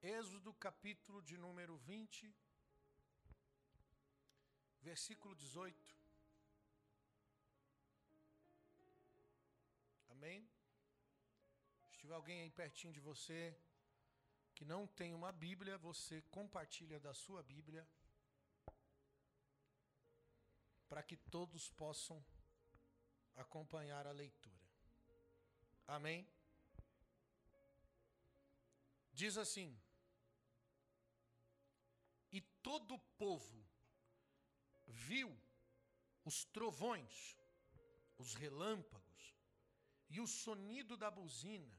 Êxodo capítulo de número 20, versículo 18. Amém? Se tiver alguém aí pertinho de você que não tem uma Bíblia, você compartilha da sua Bíblia para que todos possam acompanhar a leitura. Amém? Diz assim: todo o povo viu os trovões, os relâmpagos e o sonido da buzina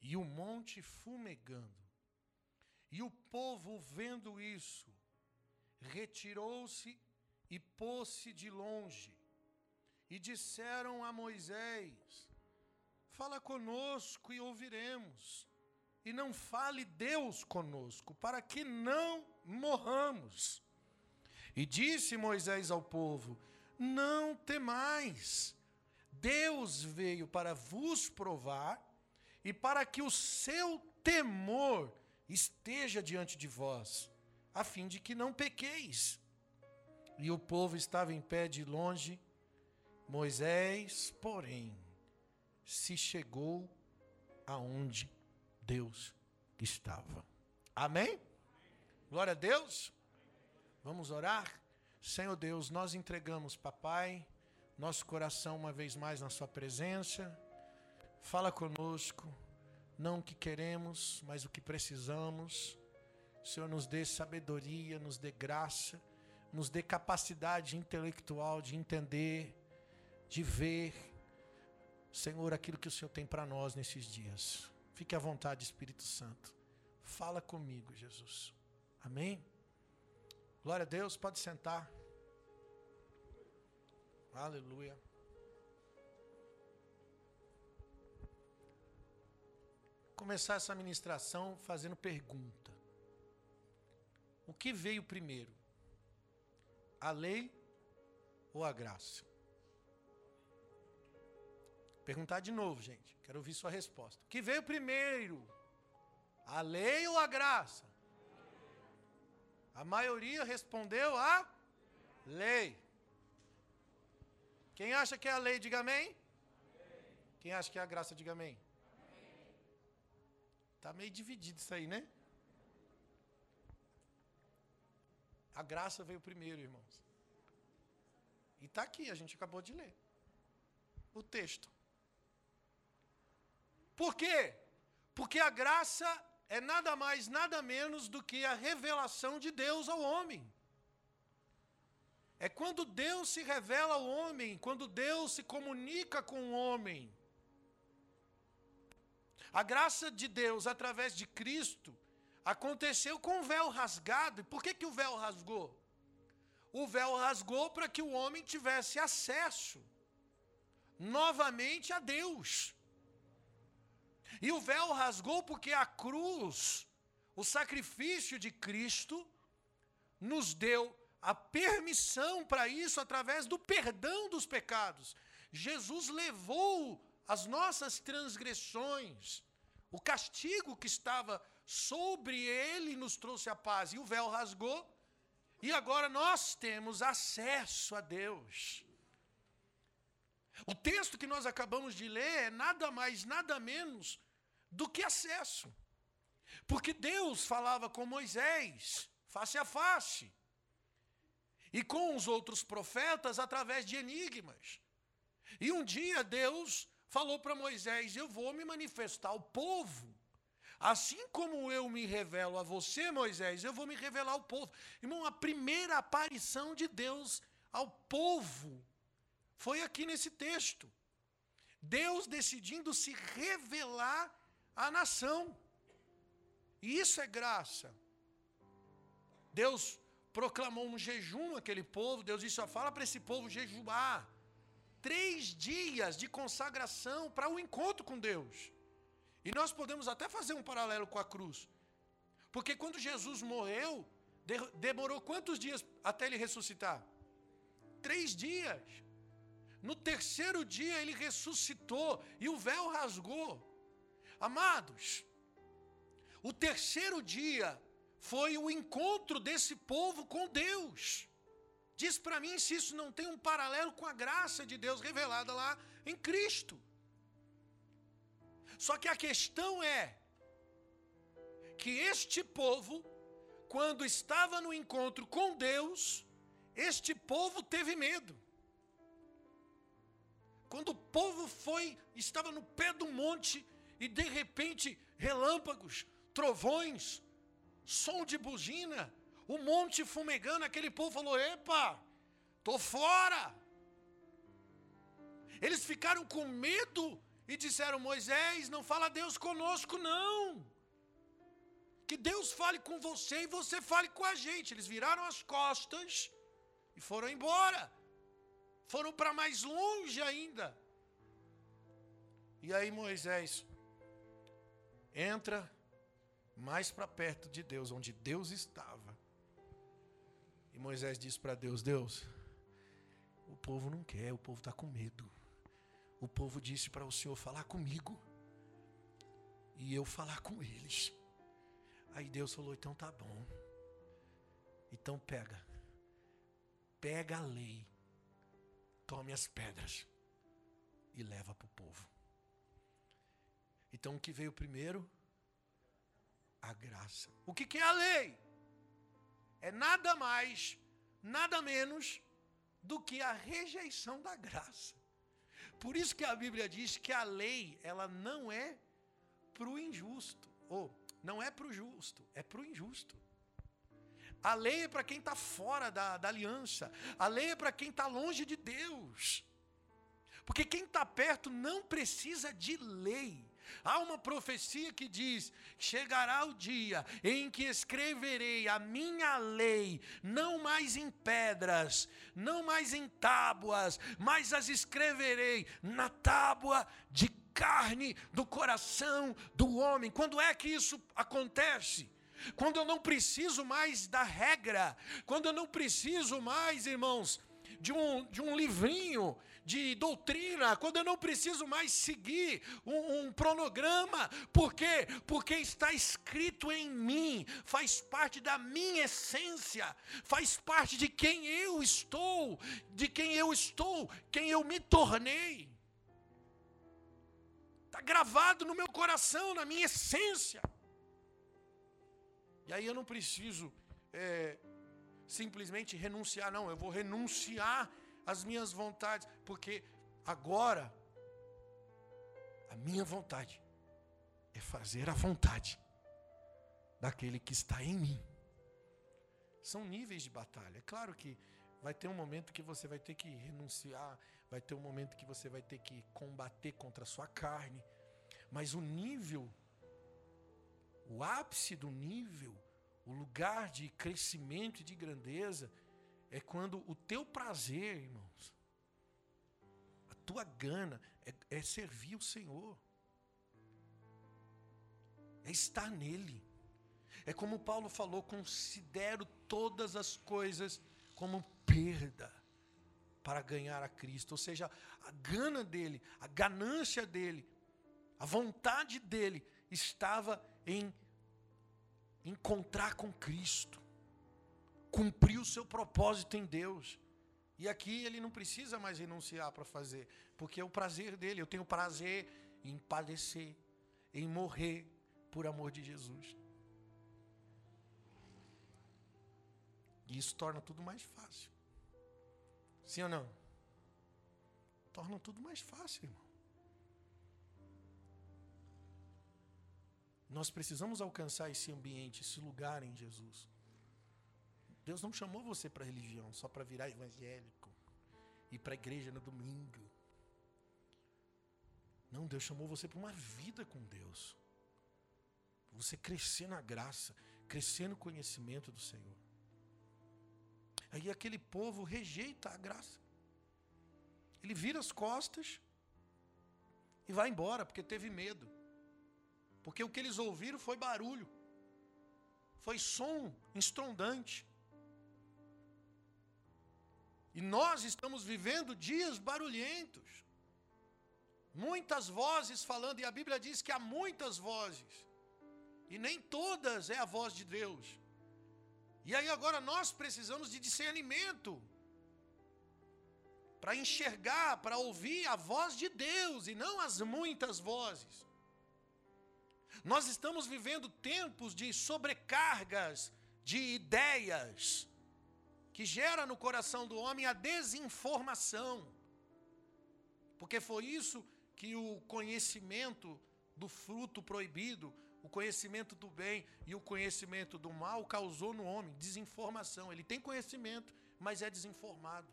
e o monte fumegando. E o povo, vendo isso, retirou-se e pôs-se de longe. E disseram a Moisés: Fala conosco e ouviremos. E não fale Deus conosco, para que não morramos. E disse Moisés ao povo: Não temais. Deus veio para vos provar e para que o seu temor esteja diante de vós, a fim de que não pequeis. E o povo estava em pé de longe, Moisés, porém, se chegou aonde Deus estava. Amém? Glória a Deus. Vamos orar? Senhor Deus, nós entregamos, papai, nosso coração uma vez mais na Sua presença Fala conosco, não o que queremos, mas o que precisamos. Senhor, nos dê sabedoria, nos dê graça, nos dê capacidade intelectual de entender, de ver, Senhor, aquilo que o Senhor tem para nós nesses dias. Fique à vontade, Espírito Santo. Fala comigo, Jesus. Amém? Glória a Deus, pode sentar. Aleluia. começar essa ministração fazendo pergunta. O que veio primeiro? A lei ou a graça? Perguntar de novo, gente. Quero ouvir sua resposta. O que veio primeiro? A lei ou a graça? A maioria respondeu a lei. Quem acha que é a lei, diga amém. Quem acha que é a graça, diga amém. Tá meio dividido isso aí, né? A graça veio primeiro, irmãos. E está aqui, a gente acabou de ler. O texto. Por quê? Porque a graça é nada mais, nada menos do que a revelação de Deus ao homem. É quando Deus se revela ao homem, quando Deus se comunica com o homem. A graça de Deus através de Cristo aconteceu com o véu rasgado. E por que, que o véu rasgou? O véu rasgou para que o homem tivesse acesso novamente a Deus. E o véu rasgou porque a cruz, o sacrifício de Cristo, nos deu a permissão para isso através do perdão dos pecados. Jesus levou as nossas transgressões, o castigo que estava sobre ele nos trouxe a paz. E o véu rasgou, e agora nós temos acesso a Deus. O texto que nós acabamos de ler é nada mais, nada menos do que acesso. Porque Deus falava com Moisés, face a face, e com os outros profetas através de enigmas. E um dia Deus falou para Moisés: Eu vou me manifestar ao povo. Assim como eu me revelo a você, Moisés, eu vou me revelar ao povo. Irmão, a primeira aparição de Deus ao povo foi aqui nesse texto. Deus decidindo se revelar à nação. E isso é graça. Deus proclamou um jejum àquele povo, Deus disse: fala para esse povo jejuar três dias de consagração para o um encontro com Deus. E nós podemos até fazer um paralelo com a cruz. Porque quando Jesus morreu, demorou quantos dias até ele ressuscitar? Três dias. No terceiro dia ele ressuscitou e o véu rasgou. Amados, O terceiro dia foi o encontro desse povo com Deus. Diz para mim se isso não tem um paralelo com a graça de Deus revelada lá em Cristo. Só que a questão é que este povo, quando estava no encontro com Deus, este povo teve medo. Quando o povo foi, estava no pé do monte e de repente relâmpagos, trovões, som de buzina, o monte fumegando, aquele povo falou: "Epa, tô fora". Eles ficaram com medo e disseram: Moisés, não fala Deus conosco, não. Que Deus fale com você e você fale com a gente. Eles viraram as costas e foram embora. Foram para mais longe ainda. E aí Moisés entra mais para perto de Deus, onde Deus estava. E Moisés diz para Deus: Deus, o povo não quer, o povo está com medo o povo disse para o Senhor falar comigo e eu falar com eles. Aí Deus falou: então tá bom. Então pega, pega a lei, tome as pedras e leva para o povo. Então o que veio primeiro? A graça. O que, que é a lei? É nada mais, nada menos do que a rejeição da graça. Por isso que a Bíblia diz que a lei, ela não é para o injusto. Ou, não é para o justo, é para o injusto. A lei é para quem está fora da, da aliança. A lei é para quem está longe de Deus. Porque quem está perto não precisa de lei. Há uma profecia que diz: chegará o dia em que escreverei a minha lei, não mais em pedras, não mais em tábuas, mas as escreverei na tábua de carne do coração do homem. Quando é que isso acontece? Quando eu não preciso mais da regra, quando eu não preciso mais, irmãos, de um, de um livrinho de doutrina, quando eu não preciso mais seguir um, um cronograma, por quê? Porque está escrito em mim, faz parte da minha essência, faz parte de quem eu estou, de quem eu estou, quem eu me tornei. Está gravado no meu coração, na minha essência. E aí eu não preciso é, simplesmente renunciar, não, eu vou renunciar as minhas vontades, porque agora a minha vontade é fazer a vontade daquele que está em mim. São níveis de batalha. É claro que vai ter um momento que você vai ter que renunciar, vai ter um momento que você vai ter que combater contra a sua carne, mas o nível, o ápice do nível, o lugar de crescimento e de grandeza é quando o teu prazer, irmãos, a tua gana é, é servir o Senhor, é estar nele. É como Paulo falou: considero todas as coisas como perda para ganhar a Cristo. Ou seja, a gana dele, a ganância dele, a vontade dele estava em encontrar com Cristo cumprir o seu propósito em Deus. E aqui ele não precisa mais renunciar para fazer, porque é o prazer dele. Eu tenho prazer em padecer, em morrer por amor de Jesus. E isso torna tudo mais fácil. Sim ou não? Torna tudo mais fácil, irmão. Nós precisamos alcançar esse ambiente, esse lugar em Jesus. Deus não chamou você para religião só para virar evangélico, ir para a igreja no domingo. Não, Deus chamou você para uma vida com Deus. Você crescer na graça, crescer no conhecimento do Senhor. Aí aquele povo rejeita a graça. Ele vira as costas e vai embora porque teve medo. Porque o que eles ouviram foi barulho. Foi som estrondante. E nós estamos vivendo dias barulhentos. Muitas vozes falando, e a Bíblia diz que há muitas vozes. E nem todas é a voz de Deus. E aí agora nós precisamos de discernimento para enxergar, para ouvir a voz de Deus e não as muitas vozes. Nós estamos vivendo tempos de sobrecargas de ideias que gera no coração do homem a desinformação. Porque foi isso que o conhecimento do fruto proibido, o conhecimento do bem e o conhecimento do mal causou no homem desinformação. Ele tem conhecimento, mas é desinformado.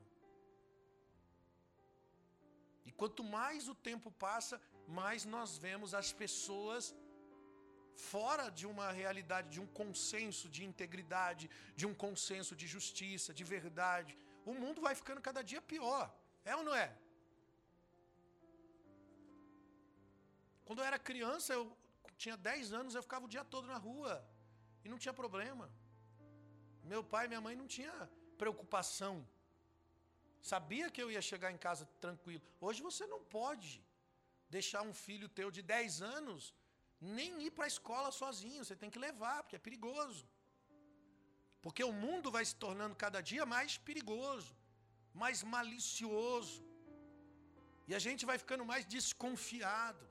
E quanto mais o tempo passa, mais nós vemos as pessoas fora de uma realidade, de um consenso de integridade, de um consenso de justiça, de verdade. O mundo vai ficando cada dia pior. É ou não é? Quando eu era criança, eu tinha 10 anos, eu ficava o dia todo na rua. E não tinha problema. Meu pai e minha mãe não tinha preocupação Sabia que eu ia chegar em casa tranquilo. Hoje você não pode deixar um filho teu de 10 anos nem ir para a escola sozinho. Você tem que levar, porque é perigoso. Porque o mundo vai se tornando cada dia mais perigoso, mais malicioso. E a gente vai ficando mais desconfiado.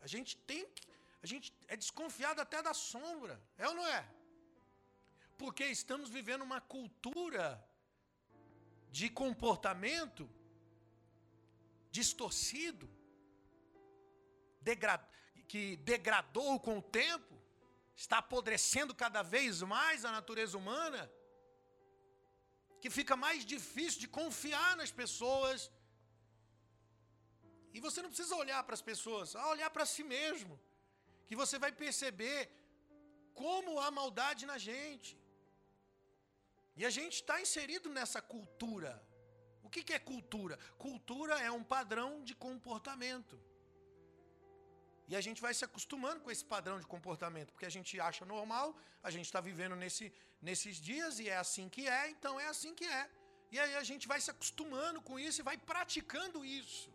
A gente tem que. A gente é desconfiado até da sombra, é ou não é? Porque estamos vivendo uma cultura de comportamento distorcido, degra que degradou com o tempo, está apodrecendo cada vez mais a natureza humana, que fica mais difícil de confiar nas pessoas. E você não precisa olhar para as pessoas, a olhar para si mesmo, que você vai perceber como há maldade na gente. E a gente está inserido nessa cultura. O que é cultura? Cultura é um padrão de comportamento. E a gente vai se acostumando com esse padrão de comportamento, porque a gente acha normal, a gente está vivendo nesse, nesses dias e é assim que é, então é assim que é. E aí a gente vai se acostumando com isso e vai praticando isso.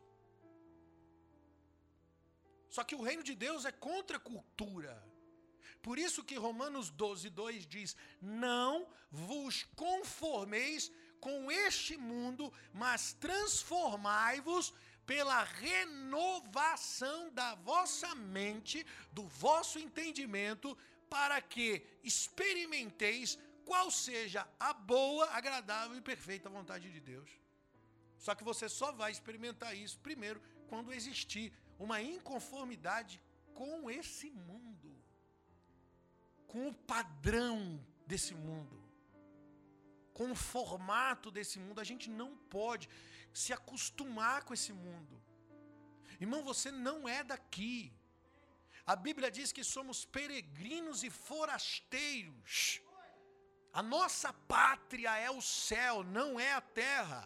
Só que o reino de Deus é contra a cultura. Por isso que Romanos 12, 2 diz: Não vos conformeis com este mundo, mas transformai-vos pela renovação da vossa mente, do vosso entendimento, para que experimenteis qual seja a boa, agradável e perfeita vontade de Deus. Só que você só vai experimentar isso primeiro quando existir uma inconformidade com esse mundo com o padrão desse mundo, com o formato desse mundo. A gente não pode se acostumar com esse mundo. Irmão, você não é daqui. A Bíblia diz que somos peregrinos e forasteiros. A nossa pátria é o céu, não é a terra.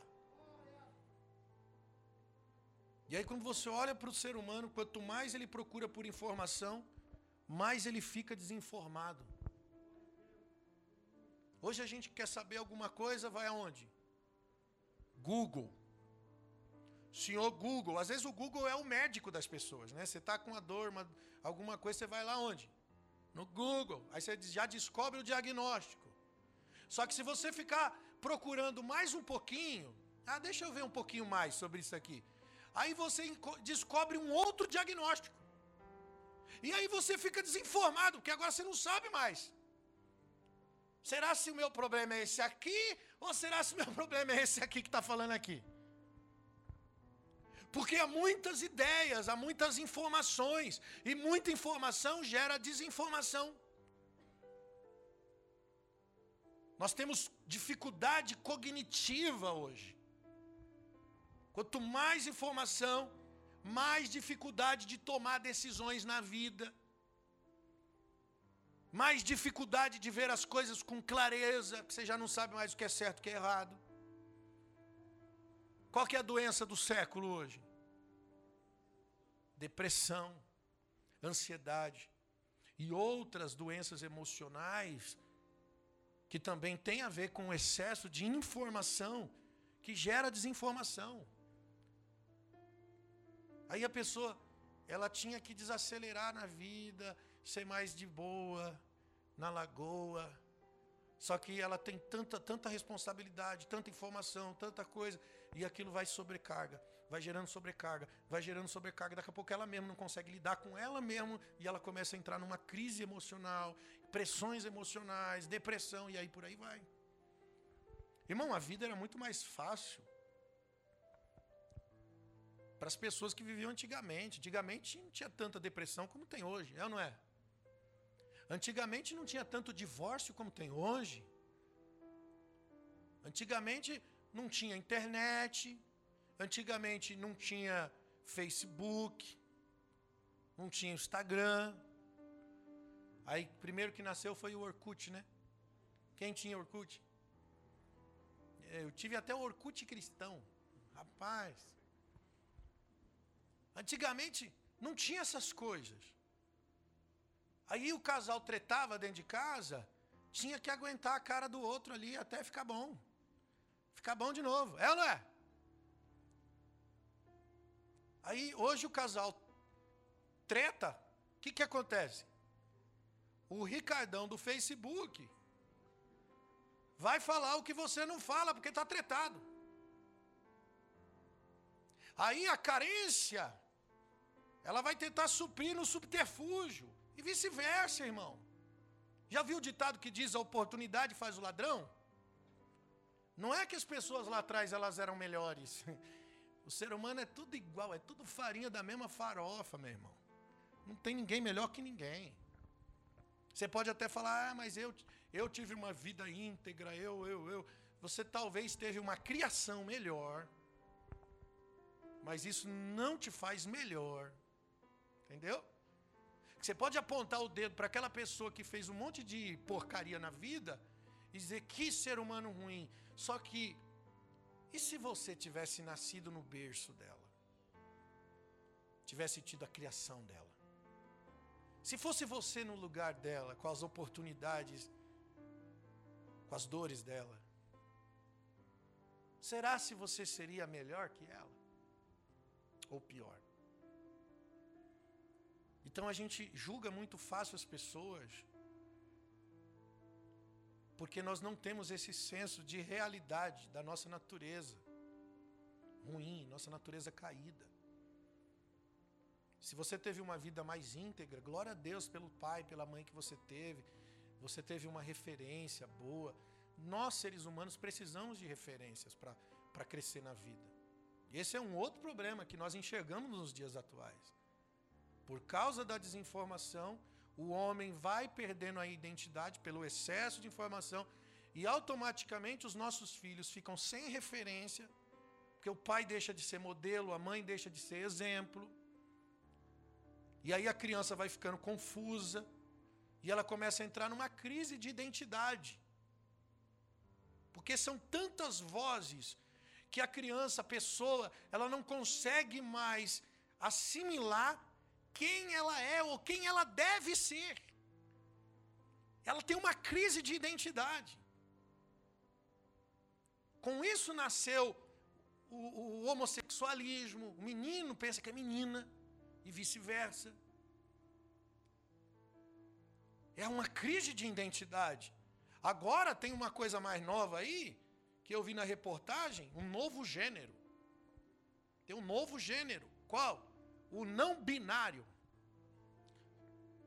E aí, quando você olha para o ser humano, quanto mais ele procura por informação, mais ele fica desinformado. Hoje a gente quer saber alguma coisa, vai aonde? Google. Senhor Google, às vezes o Google é o médico das pessoas, né? Você está com uma dor, uma, alguma coisa, você vai lá onde? No Google. Aí você já descobre o diagnóstico. Só que se você ficar procurando mais um pouquinho, ah, deixa eu ver um pouquinho mais sobre isso aqui. Aí você descobre um outro diagnóstico. E aí você fica desinformado, porque agora você não sabe mais. Será se o meu problema é esse aqui? Ou será se o meu problema é esse aqui que está falando aqui? Porque há muitas ideias, há muitas informações, e muita informação gera desinformação. Nós temos dificuldade cognitiva hoje. Quanto mais informação, mais dificuldade de tomar decisões na vida, mais dificuldade de ver as coisas com clareza, que você já não sabe mais o que é certo e o que é errado. Qual que é a doença do século hoje? Depressão, ansiedade e outras doenças emocionais que também têm a ver com o excesso de informação que gera desinformação. Aí a pessoa, ela tinha que desacelerar na vida, ser mais de boa, na lagoa. Só que ela tem tanta, tanta responsabilidade, tanta informação, tanta coisa, e aquilo vai sobrecarga, vai gerando sobrecarga, vai gerando sobrecarga. Daqui a pouco ela mesma não consegue lidar com ela mesma e ela começa a entrar numa crise emocional, pressões emocionais, depressão, e aí por aí vai. Irmão, a vida era muito mais fácil para as pessoas que viviam antigamente. Antigamente não tinha tanta depressão como tem hoje, é ou não é? Antigamente não tinha tanto divórcio como tem hoje. Antigamente não tinha internet, antigamente não tinha Facebook, não tinha Instagram. Aí, primeiro que nasceu foi o Orkut, né? Quem tinha Orkut? Eu tive até o Orkut cristão. Rapaz. Antigamente não tinha essas coisas. Aí o casal tretava dentro de casa, tinha que aguentar a cara do outro ali até ficar bom. Ficar bom de novo. É ou não é? Aí hoje o casal treta, o que, que acontece? O Ricardão do Facebook vai falar o que você não fala, porque está tretado. Aí a carência, ela vai tentar suprir no subterfúgio. E vice-versa, irmão. Já viu o ditado que diz a oportunidade faz o ladrão? Não é que as pessoas lá atrás elas eram melhores. O ser humano é tudo igual, é tudo farinha da mesma farofa, meu irmão. Não tem ninguém melhor que ninguém. Você pode até falar, ah, mas eu, eu tive uma vida íntegra, eu, eu, eu. Você talvez teve uma criação melhor, mas isso não te faz melhor. Entendeu? Você pode apontar o dedo para aquela pessoa que fez um monte de porcaria na vida e dizer que ser humano ruim. Só que, e se você tivesse nascido no berço dela? Tivesse tido a criação dela? Se fosse você no lugar dela, com as oportunidades, com as dores dela, será se você seria melhor que ela? Ou pior? Então a gente julga muito fácil as pessoas, porque nós não temos esse senso de realidade da nossa natureza ruim, nossa natureza caída. Se você teve uma vida mais íntegra, glória a Deus pelo pai, pela mãe que você teve, você teve uma referência boa. Nós, seres humanos, precisamos de referências para crescer na vida. Esse é um outro problema que nós enxergamos nos dias atuais. Por causa da desinformação, o homem vai perdendo a identidade pelo excesso de informação e automaticamente os nossos filhos ficam sem referência, porque o pai deixa de ser modelo, a mãe deixa de ser exemplo. E aí a criança vai ficando confusa e ela começa a entrar numa crise de identidade. Porque são tantas vozes que a criança, a pessoa, ela não consegue mais assimilar quem ela é ou quem ela deve ser. Ela tem uma crise de identidade. Com isso nasceu o, o homossexualismo. O menino pensa que é menina e vice-versa. É uma crise de identidade. Agora tem uma coisa mais nova aí, que eu vi na reportagem, um novo gênero. Tem um novo gênero. Qual? O não binário.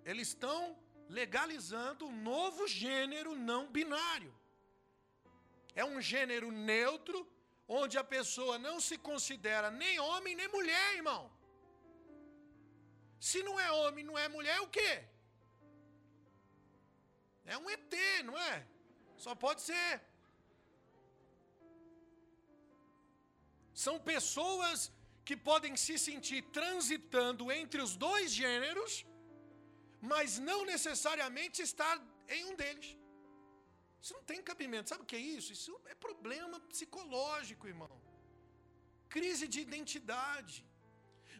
Eles estão legalizando um novo gênero não binário. É um gênero neutro, onde a pessoa não se considera nem homem nem mulher, irmão. Se não é homem, não é mulher, o quê? É um ET, não é? Só pode ser. São pessoas que podem se sentir transitando entre os dois gêneros, mas não necessariamente estar em um deles. Isso não tem cabimento. Sabe o que é isso? Isso é problema psicológico, irmão. Crise de identidade.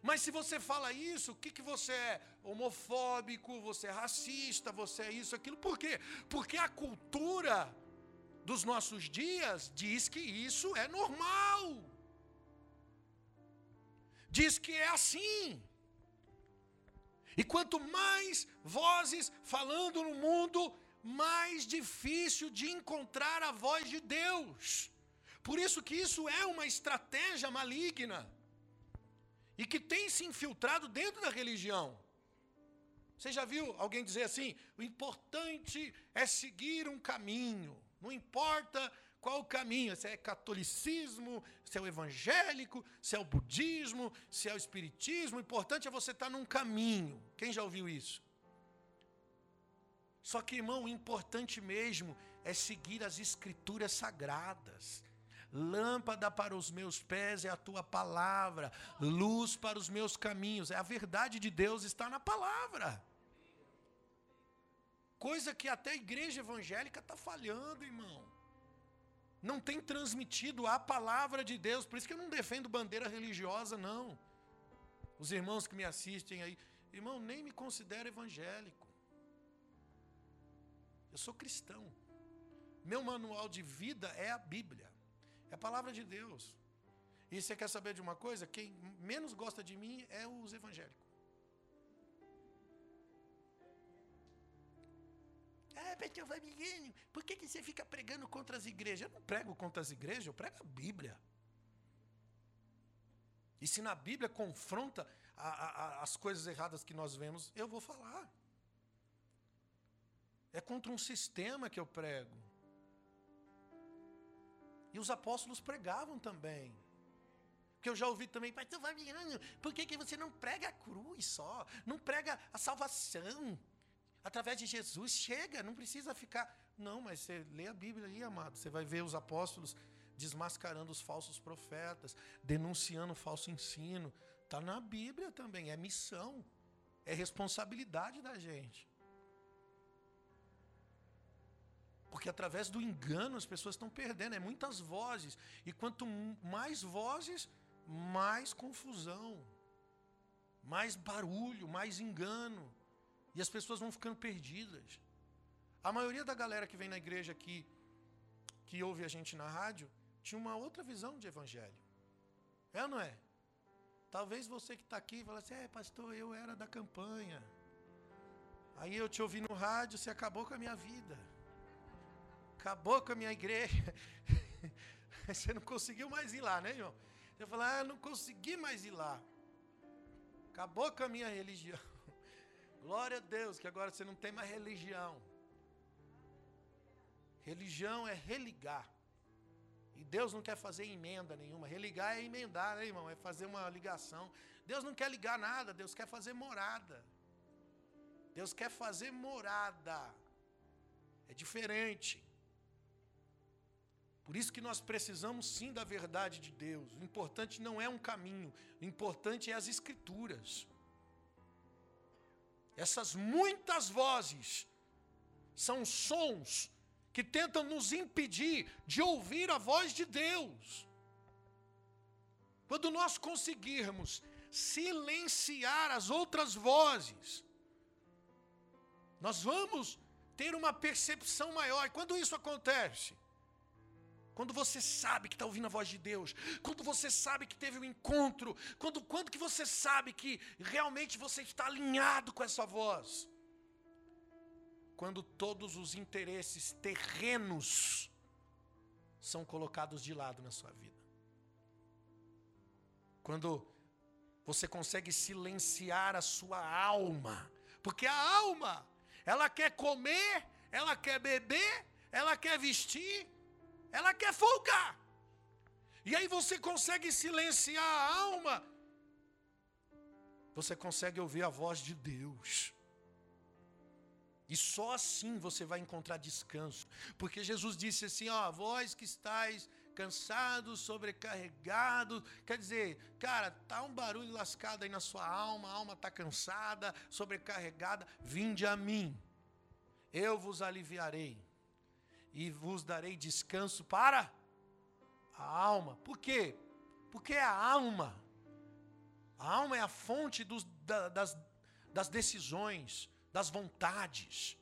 Mas se você fala isso, o que, que você é? Homofóbico, você é racista, você é isso, aquilo. Por quê? Porque a cultura dos nossos dias diz que isso é normal diz que é assim. E quanto mais vozes falando no mundo, mais difícil de encontrar a voz de Deus. Por isso que isso é uma estratégia maligna e que tem se infiltrado dentro da religião. Você já viu alguém dizer assim: o importante é seguir um caminho, não importa qual o caminho, se é catolicismo, se é o evangélico, se é o budismo, se é o espiritismo, o importante é você estar num caminho. Quem já ouviu isso? Só que, irmão, o importante mesmo é seguir as escrituras sagradas. Lâmpada para os meus pés é a tua palavra, luz para os meus caminhos. É a verdade de Deus está na palavra. Coisa que até a igreja evangélica está falhando, irmão não tem transmitido a palavra de Deus. Por isso que eu não defendo bandeira religiosa, não. Os irmãos que me assistem aí, irmão, nem me considero evangélico. Eu sou cristão. Meu manual de vida é a Bíblia, é a palavra de Deus. E você quer saber de uma coisa? Quem menos gosta de mim é os evangélicos. Ah, pastor Fabiano, por que, que você fica pregando contra as igrejas? Eu não prego contra as igrejas, eu prego a Bíblia. E se na Bíblia confronta a, a, as coisas erradas que nós vemos, eu vou falar. É contra um sistema que eu prego. E os apóstolos pregavam também. Que eu já ouvi também, pastor Fabiano, por que, que você não prega a cruz só? Não prega a salvação? Através de Jesus, chega, não precisa ficar. Não, mas você lê a Bíblia aí, amado. Você vai ver os apóstolos desmascarando os falsos profetas, denunciando o falso ensino. Está na Bíblia também, é missão, é responsabilidade da gente. Porque através do engano as pessoas estão perdendo, é muitas vozes. E quanto mais vozes, mais confusão, mais barulho, mais engano. E as pessoas vão ficando perdidas. A maioria da galera que vem na igreja aqui, que ouve a gente na rádio, tinha uma outra visão de evangelho. É ou não é? Talvez você que está aqui fale assim, é pastor, eu era da campanha. Aí eu te ouvi no rádio, você acabou com a minha vida. Acabou com a minha igreja. você não conseguiu mais ir lá, né, irmão? Você fala, ah, não consegui mais ir lá. Acabou com a minha religião. Glória a Deus que agora você não tem mais religião. Religião é religar. E Deus não quer fazer emenda nenhuma. Religar é emendar, né, irmão? É fazer uma ligação. Deus não quer ligar nada, Deus quer fazer morada. Deus quer fazer morada. É diferente. Por isso que nós precisamos sim da verdade de Deus. O importante não é um caminho, o importante é as escrituras. Essas muitas vozes são sons que tentam nos impedir de ouvir a voz de Deus. Quando nós conseguirmos silenciar as outras vozes, nós vamos ter uma percepção maior. E quando isso acontece? Quando você sabe que está ouvindo a voz de Deus, quando você sabe que teve um encontro, quando, quando que você sabe que realmente você está alinhado com essa voz? Quando todos os interesses terrenos são colocados de lado na sua vida. Quando você consegue silenciar a sua alma, porque a alma, ela quer comer, ela quer beber, ela quer vestir, ela quer folgar. E aí você consegue silenciar a alma. Você consegue ouvir a voz de Deus. E só assim você vai encontrar descanso. Porque Jesus disse assim: ó, vós que estáis cansados, sobrecarregados. Quer dizer, cara, tá um barulho lascado aí na sua alma, a alma está cansada, sobrecarregada. Vinde a mim, eu vos aliviarei e vos darei descanso para a alma. Por quê? Porque é a alma. A alma é a fonte dos, da, das, das decisões, das vontades,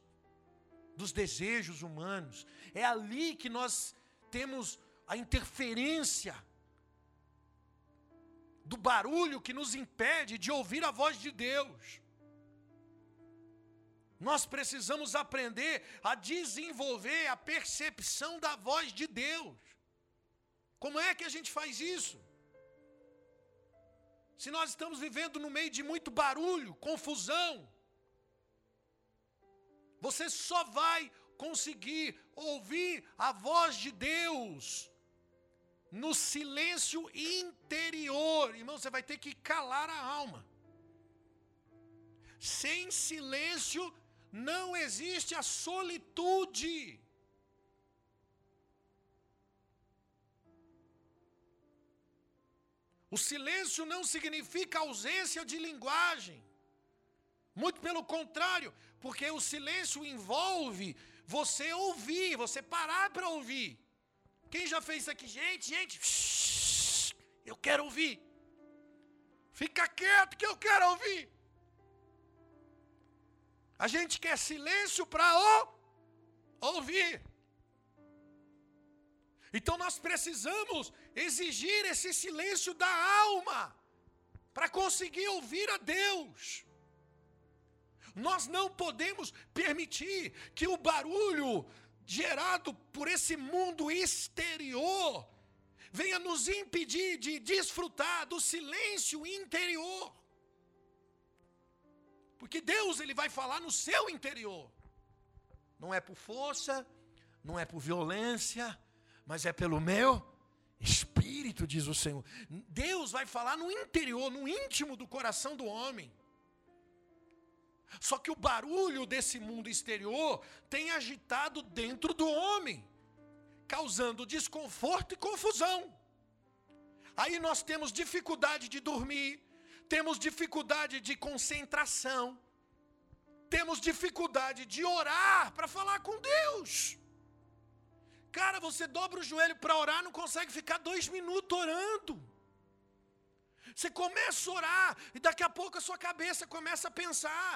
dos desejos humanos. É ali que nós temos a interferência do barulho que nos impede de ouvir a voz de Deus. Nós precisamos aprender a desenvolver a percepção da voz de Deus. Como é que a gente faz isso? Se nós estamos vivendo no meio de muito barulho, confusão, você só vai conseguir ouvir a voz de Deus no silêncio interior. Irmão, você vai ter que calar a alma. Sem silêncio não existe a solitude. O silêncio não significa ausência de linguagem. Muito pelo contrário, porque o silêncio envolve você ouvir, você parar para ouvir. Quem já fez isso aqui? Gente, gente, shh, eu quero ouvir. Fica quieto que eu quero ouvir. A gente quer silêncio para ouvir. Então nós precisamos exigir esse silêncio da alma para conseguir ouvir a Deus. Nós não podemos permitir que o barulho gerado por esse mundo exterior venha nos impedir de desfrutar do silêncio interior. Porque Deus ele vai falar no seu interior. Não é por força, não é por violência, mas é pelo meu espírito, diz o Senhor. Deus vai falar no interior, no íntimo do coração do homem. Só que o barulho desse mundo exterior tem agitado dentro do homem, causando desconforto e confusão. Aí nós temos dificuldade de dormir, temos dificuldade de concentração, temos dificuldade de orar para falar com Deus. Cara, você dobra o joelho para orar, não consegue ficar dois minutos orando. Você começa a orar e daqui a pouco a sua cabeça começa a pensar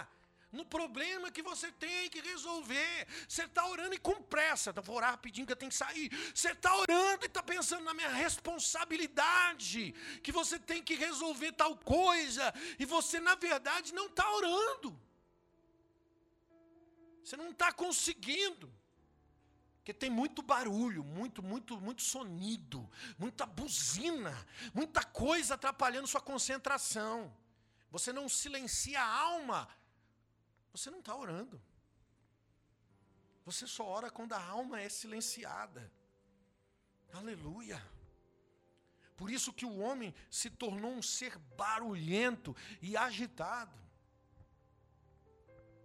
no problema que você tem que resolver. Você está orando e com pressa. Eu vou orar rapidinho que eu tenho que sair. Você está orando e está pensando na minha responsabilidade, que você tem que resolver tal coisa, e você, na verdade, não está orando. Você não está conseguindo. Porque tem muito barulho, muito, muito, muito sonido, muita buzina, muita coisa atrapalhando sua concentração. Você não silencia a alma você não está orando. Você só ora quando a alma é silenciada. Aleluia. Por isso que o homem se tornou um ser barulhento e agitado.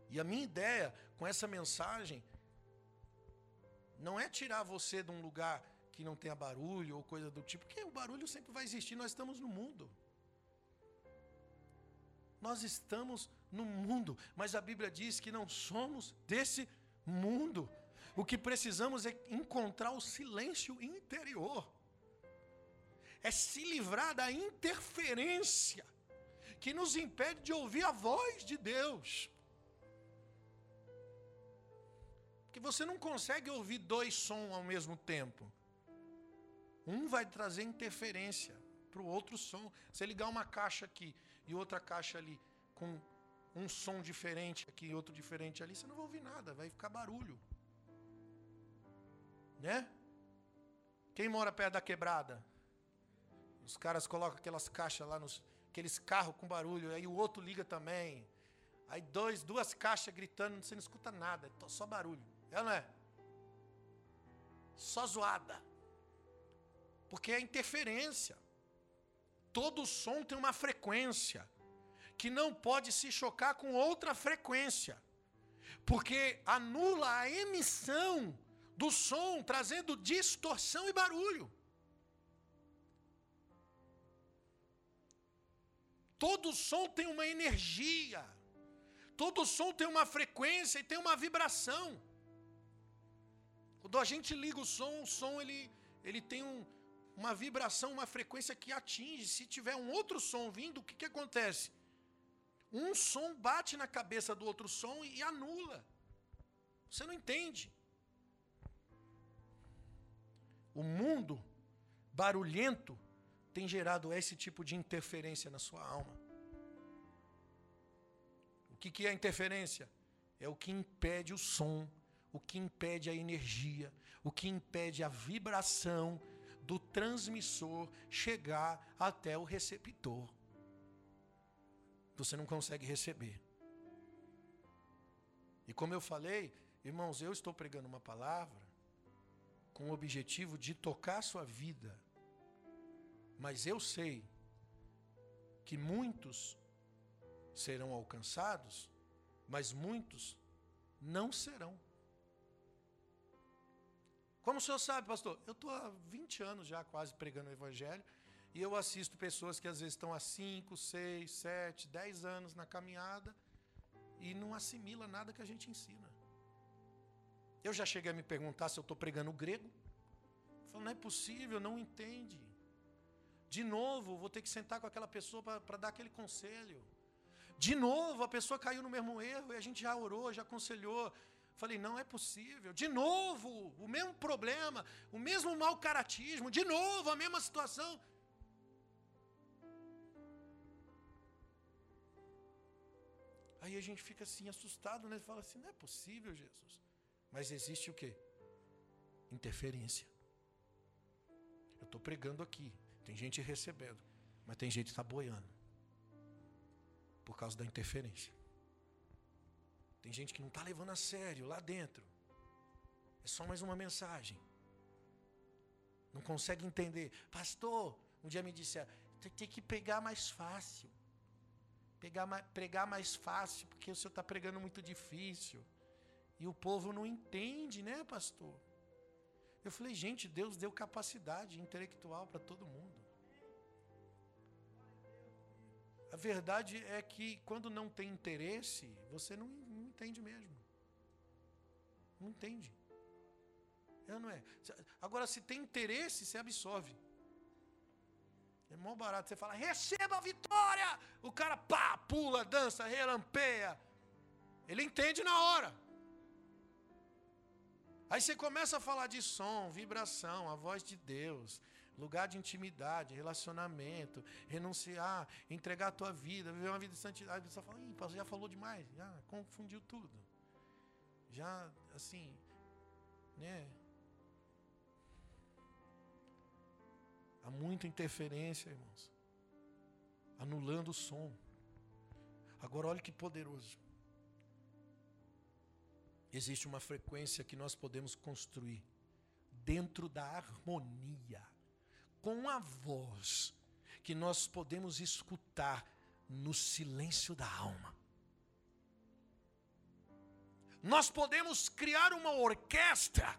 E a minha ideia com essa mensagem não é tirar você de um lugar que não tenha barulho ou coisa do tipo, porque o barulho sempre vai existir, nós estamos no mundo. Nós estamos no mundo, mas a Bíblia diz que não somos desse mundo. O que precisamos é encontrar o silêncio interior, é se livrar da interferência que nos impede de ouvir a voz de Deus. Porque você não consegue ouvir dois sons ao mesmo tempo. Um vai trazer interferência para o outro som. Você ligar uma caixa aqui e outra caixa ali com um som diferente aqui e outro diferente ali, você não vai ouvir nada, vai ficar barulho. Né? Quem mora perto da quebrada? Os caras colocam aquelas caixas lá nos aqueles carros com barulho, aí o outro liga também. Aí dois, duas caixas gritando, você não escuta nada, é só barulho. É não é? Só zoada. Porque é interferência. Todo som tem uma frequência que não pode se chocar com outra frequência, porque anula a emissão do som, trazendo distorção e barulho. Todo som tem uma energia, todo som tem uma frequência e tem uma vibração. Quando a gente liga o som, o som ele, ele tem um, uma vibração, uma frequência que atinge. Se tiver um outro som vindo, o que, que acontece? Um som bate na cabeça do outro som e anula. Você não entende. O mundo barulhento tem gerado esse tipo de interferência na sua alma. O que, que é interferência? é o que impede o som, o que impede a energia, o que impede a vibração do transmissor chegar até o receptor. Você não consegue receber. E como eu falei, irmãos, eu estou pregando uma palavra com o objetivo de tocar a sua vida. Mas eu sei que muitos serão alcançados, mas muitos não serão. Como o senhor sabe, pastor? Eu estou há 20 anos já quase pregando o Evangelho e eu assisto pessoas que às vezes estão há 5, 6, 7, 10 anos na caminhada e não assimila nada que a gente ensina. Eu já cheguei a me perguntar se eu estou pregando grego. Falo, não é possível, não entende. De novo, vou ter que sentar com aquela pessoa para dar aquele conselho. De novo, a pessoa caiu no mesmo erro e a gente já orou, já aconselhou. Falei, não é possível. De novo, o mesmo problema, o mesmo mau caratismo, de novo, a mesma situação. Aí a gente fica assim, assustado, né? Fala assim, não é possível, Jesus. Mas existe o quê? Interferência. Eu estou pregando aqui, tem gente recebendo, mas tem gente que está boiando. Por causa da interferência. Tem gente que não está levando a sério lá dentro. É só mais uma mensagem. Não consegue entender. Pastor, um dia me disse, tem que pegar mais fácil. Pegar, pregar mais fácil, porque o senhor está pregando muito difícil. E o povo não entende, né, pastor? Eu falei, gente, Deus deu capacidade intelectual para todo mundo. A verdade é que quando não tem interesse, você não entende mesmo. Não entende. É não é? Agora, se tem interesse, você absorve. É mó barato. Você fala, receba a vitória! O cara pá, pula, dança, relampeia. Ele entende na hora. Aí você começa a falar de som, vibração, a voz de Deus, lugar de intimidade, relacionamento, renunciar, entregar a tua vida, viver uma vida de santidade. Você fala, Ih, pastor, já falou demais, já confundiu tudo. Já, assim, né? Há muita interferência, irmãos. Anulando o som. Agora, olha que poderoso. Existe uma frequência que nós podemos construir dentro da harmonia com a voz que nós podemos escutar no silêncio da alma. Nós podemos criar uma orquestra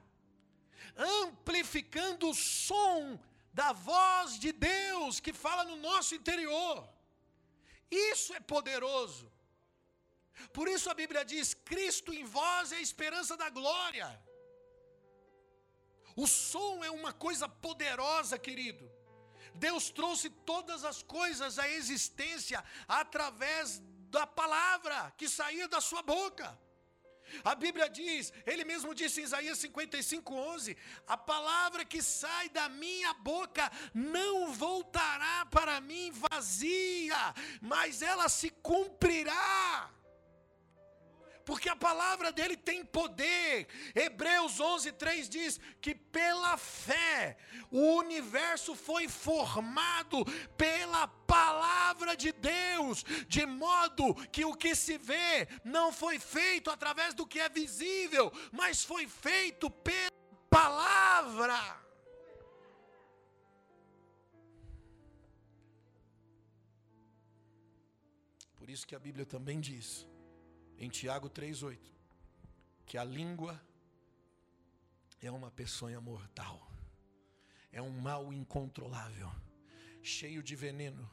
amplificando o som da voz de Deus que fala no nosso interior. Isso é poderoso. Por isso a Bíblia diz: Cristo em vós é a esperança da glória. O som é uma coisa poderosa, querido. Deus trouxe todas as coisas à existência através da palavra que saía da sua boca. A Bíblia diz, ele mesmo disse em Isaías 55, 11: A palavra que sai da minha boca não voltará para mim vazia, mas ela se cumprirá porque a palavra dele tem poder. Hebreus 11, 3 diz que pela fé o universo foi formado pela palavra de Deus, de modo que o que se vê não foi feito através do que é visível, mas foi feito pela palavra. Por isso que a Bíblia também diz em Tiago 3,8, que a língua é uma peçonha mortal, é um mal incontrolável, cheio de veneno,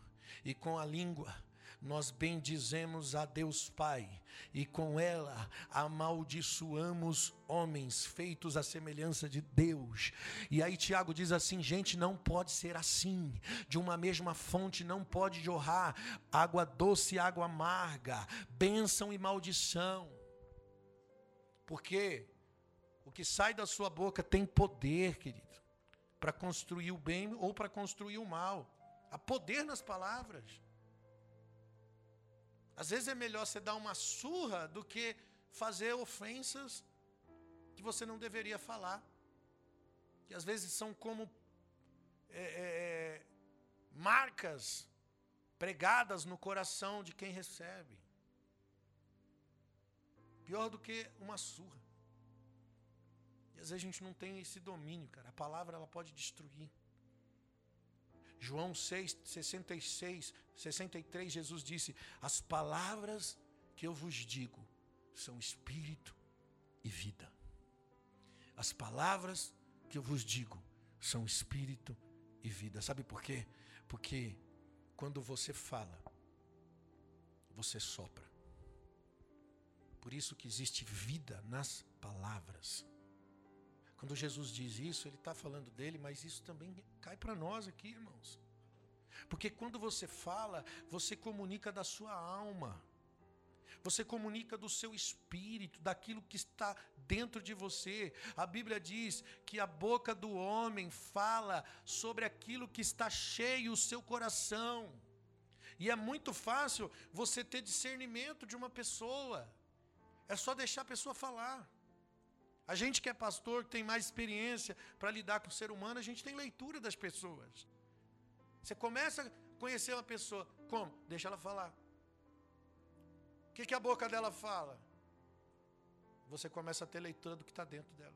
e com a língua nós bendizemos a Deus Pai, e com ela amaldiçoamos homens feitos à semelhança de Deus. E aí Tiago diz assim: gente, não pode ser assim. De uma mesma fonte não pode jorrar água doce e água amarga, bênção e maldição. Porque o que sai da sua boca tem poder, querido, para construir o bem ou para construir o mal. Há poder nas palavras. Às vezes é melhor você dar uma surra do que fazer ofensas que você não deveria falar. Que às vezes são como é, é, é marcas pregadas no coração de quem recebe. Pior do que uma surra. E às vezes a gente não tem esse domínio, cara. A palavra ela pode destruir. João 6, 66, 63, Jesus disse: As palavras que eu vos digo são espírito e vida. As palavras que eu vos digo são espírito e vida. Sabe por quê? Porque quando você fala, você sopra. Por isso que existe vida nas palavras. Quando Jesus diz isso, ele está falando dele, mas isso também cai para nós aqui, irmãos. Porque quando você fala, você comunica da sua alma. Você comunica do seu espírito, daquilo que está dentro de você. A Bíblia diz que a boca do homem fala sobre aquilo que está cheio o seu coração. E é muito fácil você ter discernimento de uma pessoa. É só deixar a pessoa falar. A gente que é pastor, que tem mais experiência para lidar com o ser humano, a gente tem leitura das pessoas. Você começa a conhecer uma pessoa, como? Deixa ela falar. O que, que a boca dela fala? Você começa a ter leitura do que está dentro dela.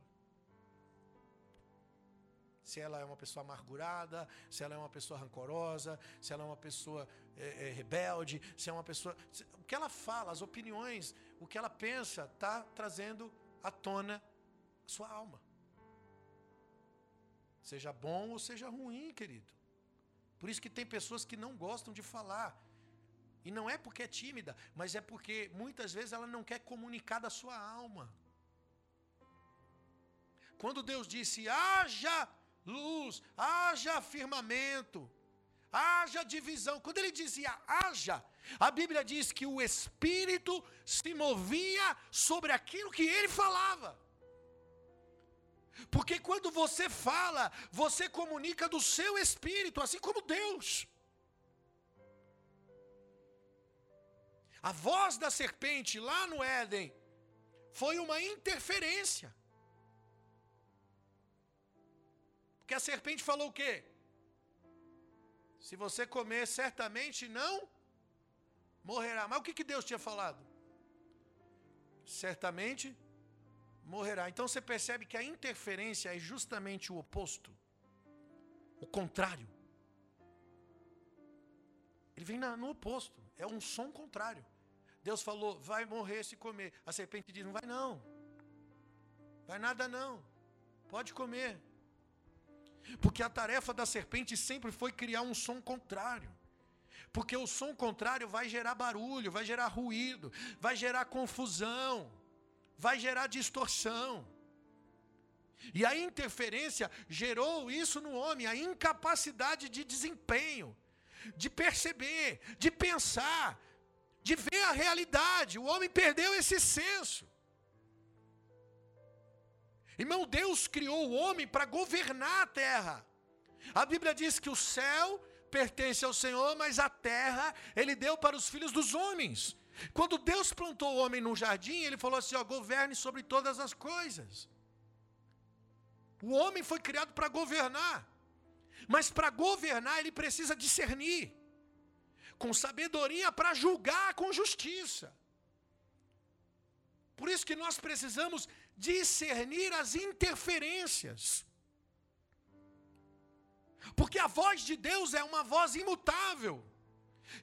Se ela é uma pessoa amargurada, se ela é uma pessoa rancorosa, se ela é uma pessoa é, é, rebelde, se é uma pessoa. O que ela fala, as opiniões, o que ela pensa, está trazendo à tona sua alma. Seja bom ou seja ruim, querido. Por isso que tem pessoas que não gostam de falar. E não é porque é tímida, mas é porque muitas vezes ela não quer comunicar da sua alma. Quando Deus disse: haja luz, haja firmamento, haja divisão. Quando ele dizia haja, a Bíblia diz que o Espírito se movia sobre aquilo que ele falava. Porque quando você fala, você comunica do seu espírito, assim como Deus. A voz da serpente lá no Éden foi uma interferência. Porque a serpente falou o quê? Se você comer, certamente não morrerá. Mas o que, que Deus tinha falado? Certamente morrerá. Então você percebe que a interferência é justamente o oposto, o contrário. Ele vem na, no oposto, é um som contrário. Deus falou, vai morrer se comer. A serpente diz, não vai não. Vai nada não. Pode comer. Porque a tarefa da serpente sempre foi criar um som contrário. Porque o som contrário vai gerar barulho, vai gerar ruído, vai gerar confusão vai gerar distorção. E a interferência gerou isso no homem, a incapacidade de desempenho, de perceber, de pensar, de ver a realidade. O homem perdeu esse senso. Irmão, Deus criou o homem para governar a terra. A Bíblia diz que o céu pertence ao Senhor, mas a terra ele deu para os filhos dos homens. Quando Deus plantou o homem no jardim, ele falou assim: ó, governe sobre todas as coisas. O homem foi criado para governar. Mas para governar, ele precisa discernir, com sabedoria para julgar com justiça. Por isso que nós precisamos discernir as interferências. Porque a voz de Deus é uma voz imutável.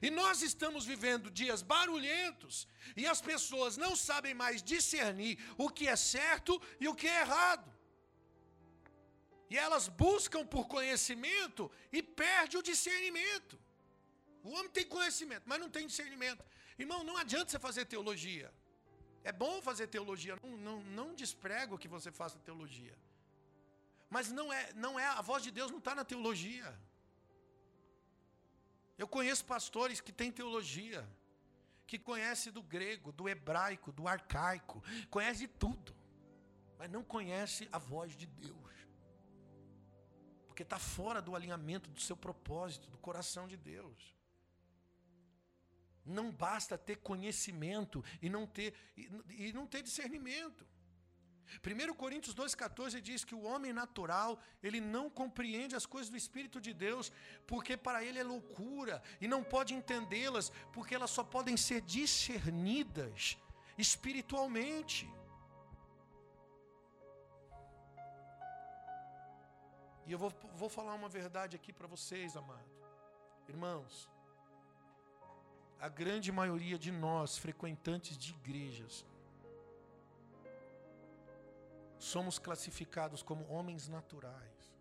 E nós estamos vivendo dias barulhentos e as pessoas não sabem mais discernir o que é certo e o que é errado. E elas buscam por conhecimento e perde o discernimento. O homem tem conhecimento, mas não tem discernimento. Irmão, não adianta você fazer teologia. É bom fazer teologia, não, não, não desprego que você faça teologia. Mas não é, não é, a voz de Deus não está na teologia. Eu conheço pastores que têm teologia, que conhece do grego, do hebraico, do arcaico, conhece tudo, mas não conhece a voz de Deus, porque está fora do alinhamento do seu propósito, do coração de Deus. Não basta ter conhecimento e não ter, e, e não ter discernimento. 1 Coríntios 2,14 diz que o homem natural, ele não compreende as coisas do Espírito de Deus, porque para ele é loucura, e não pode entendê-las, porque elas só podem ser discernidas espiritualmente. E eu vou, vou falar uma verdade aqui para vocês, amados. Irmãos, a grande maioria de nós, frequentantes de igrejas, somos classificados como homens naturais?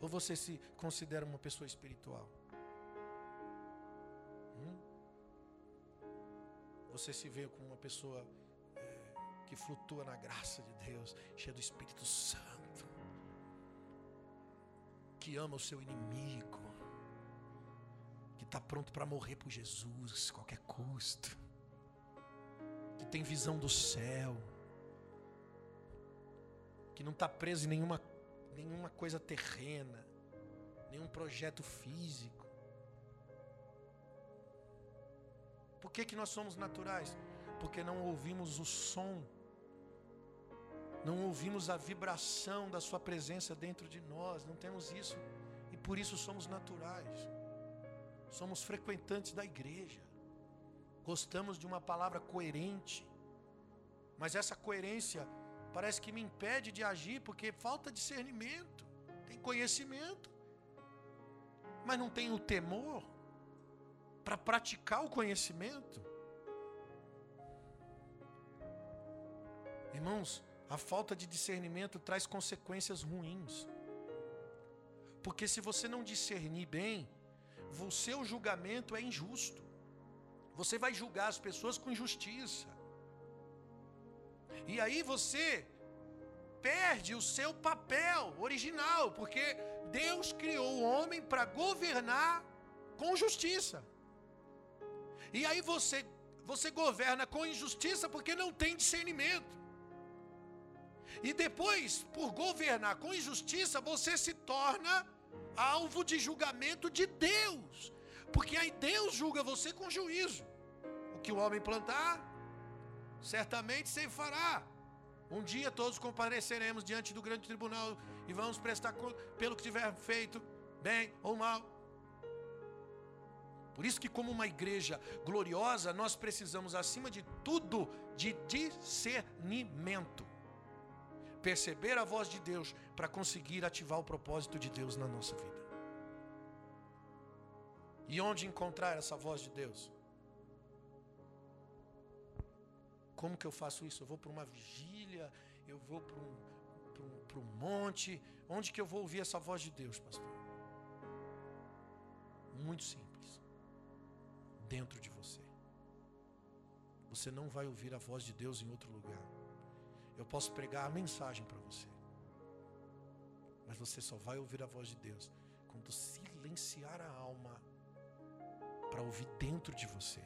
Ou você se considera uma pessoa espiritual? Hum? Você se vê como uma pessoa é, que flutua na graça de Deus, cheia do Espírito Santo, que ama o seu inimigo, que está pronto para morrer por Jesus, qualquer custo, que tem visão do céu que não está preso em nenhuma, nenhuma coisa terrena, nenhum projeto físico. Por que, que nós somos naturais? Porque não ouvimos o som, não ouvimos a vibração da Sua presença dentro de nós, não temos isso, e por isso somos naturais. Somos frequentantes da igreja, gostamos de uma palavra coerente, mas essa coerência parece que me impede de agir porque falta discernimento, tem conhecimento, mas não tem o temor para praticar o conhecimento. Irmãos, a falta de discernimento traz consequências ruins. Porque se você não discernir bem, o seu julgamento é injusto. Você vai julgar as pessoas com injustiça. E aí você perde o seu papel original, porque Deus criou o homem para governar com justiça. E aí você você governa com injustiça porque não tem discernimento. E depois, por governar com injustiça, você se torna alvo de julgamento de Deus. Porque aí Deus julga você com juízo. O que o homem plantar, certamente se fará. Um dia todos compareceremos diante do grande tribunal e vamos prestar conta pelo que tiver feito, bem ou mal. Por isso que como uma igreja gloriosa, nós precisamos acima de tudo de discernimento. Perceber a voz de Deus para conseguir ativar o propósito de Deus na nossa vida. E onde encontrar essa voz de Deus? Como que eu faço isso? Eu vou para uma vigília, eu vou para um, para um, um monte. Onde que eu vou ouvir essa voz de Deus, pastor? Muito simples. Dentro de você. Você não vai ouvir a voz de Deus em outro lugar. Eu posso pregar a mensagem para você. Mas você só vai ouvir a voz de Deus quando silenciar a alma para ouvir dentro de você.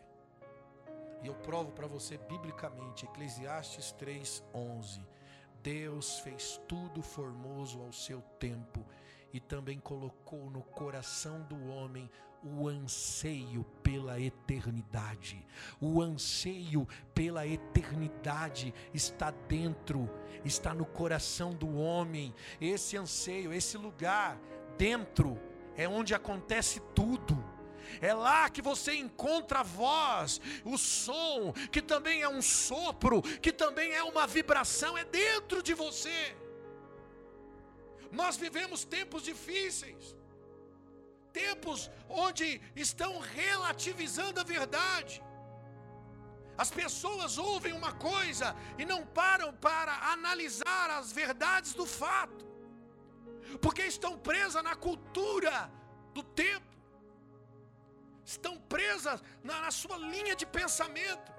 E eu provo para você biblicamente, Eclesiastes 3:11. Deus fez tudo formoso ao seu tempo e também colocou no coração do homem o anseio pela eternidade. O anseio pela eternidade está dentro, está no coração do homem. Esse anseio, esse lugar dentro é onde acontece tudo. É lá que você encontra a voz, o som, que também é um sopro, que também é uma vibração, é dentro de você. Nós vivemos tempos difíceis, tempos onde estão relativizando a verdade. As pessoas ouvem uma coisa e não param para analisar as verdades do fato, porque estão presas na cultura do tempo estão presas na, na sua linha de pensamento.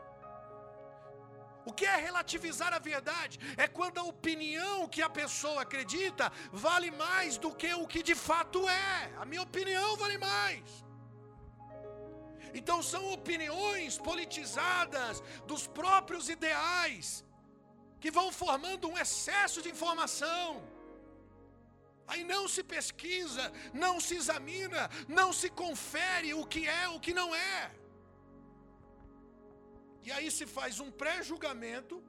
O que é relativizar a verdade? É quando a opinião que a pessoa acredita vale mais do que o que de fato é. A minha opinião vale mais. Então são opiniões politizadas dos próprios ideais que vão formando um excesso de informação. Aí não se pesquisa, não se examina, não se confere o que é, o que não é. E aí se faz um pré-julgamento.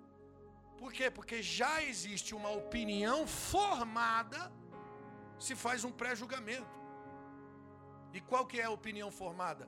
Por quê? Porque já existe uma opinião formada, se faz um pré-julgamento. E qual que é a opinião formada?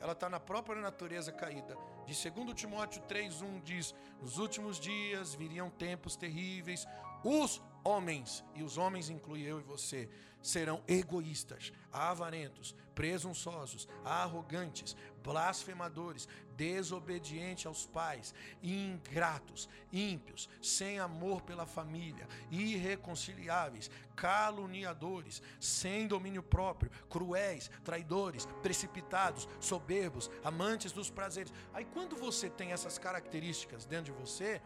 Ela está na própria natureza caída. De 2 Timóteo 3,1 diz: Nos últimos dias viriam tempos terríveis, os homens, e os homens incluem eu e você, serão egoístas, avarentos, presunçosos, arrogantes, blasfemadores, desobedientes aos pais, ingratos, ímpios, sem amor pela família, irreconciliáveis, caluniadores, sem domínio próprio, cruéis, traidores, precipitados, soberbos, amantes dos prazeres. Aí quando você tem essas características dentro de você,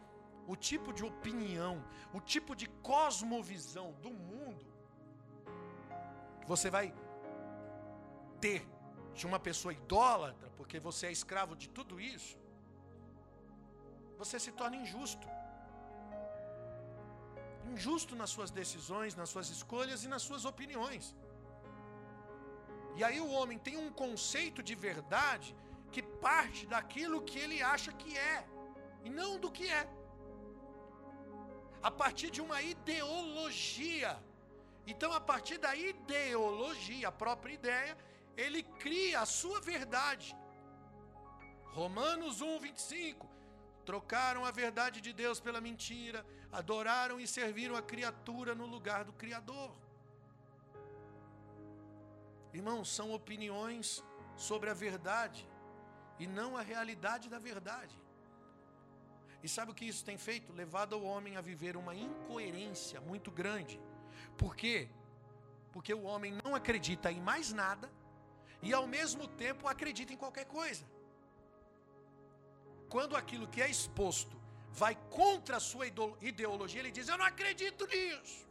o tipo de opinião, o tipo de cosmovisão do mundo que você vai ter de uma pessoa idólatra, porque você é escravo de tudo isso, você se torna injusto. Injusto nas suas decisões, nas suas escolhas e nas suas opiniões. E aí o homem tem um conceito de verdade que parte daquilo que ele acha que é, e não do que é. A partir de uma ideologia. Então, a partir da ideologia, a própria ideia, ele cria a sua verdade. Romanos 1, 25. Trocaram a verdade de Deus pela mentira, adoraram e serviram a criatura no lugar do Criador. Irmãos, são opiniões sobre a verdade e não a realidade da verdade. E sabe o que isso tem feito? Levado o homem a viver uma incoerência muito grande. Por quê? Porque o homem não acredita em mais nada e ao mesmo tempo acredita em qualquer coisa. Quando aquilo que é exposto vai contra a sua ideologia, ele diz: Eu não acredito nisso.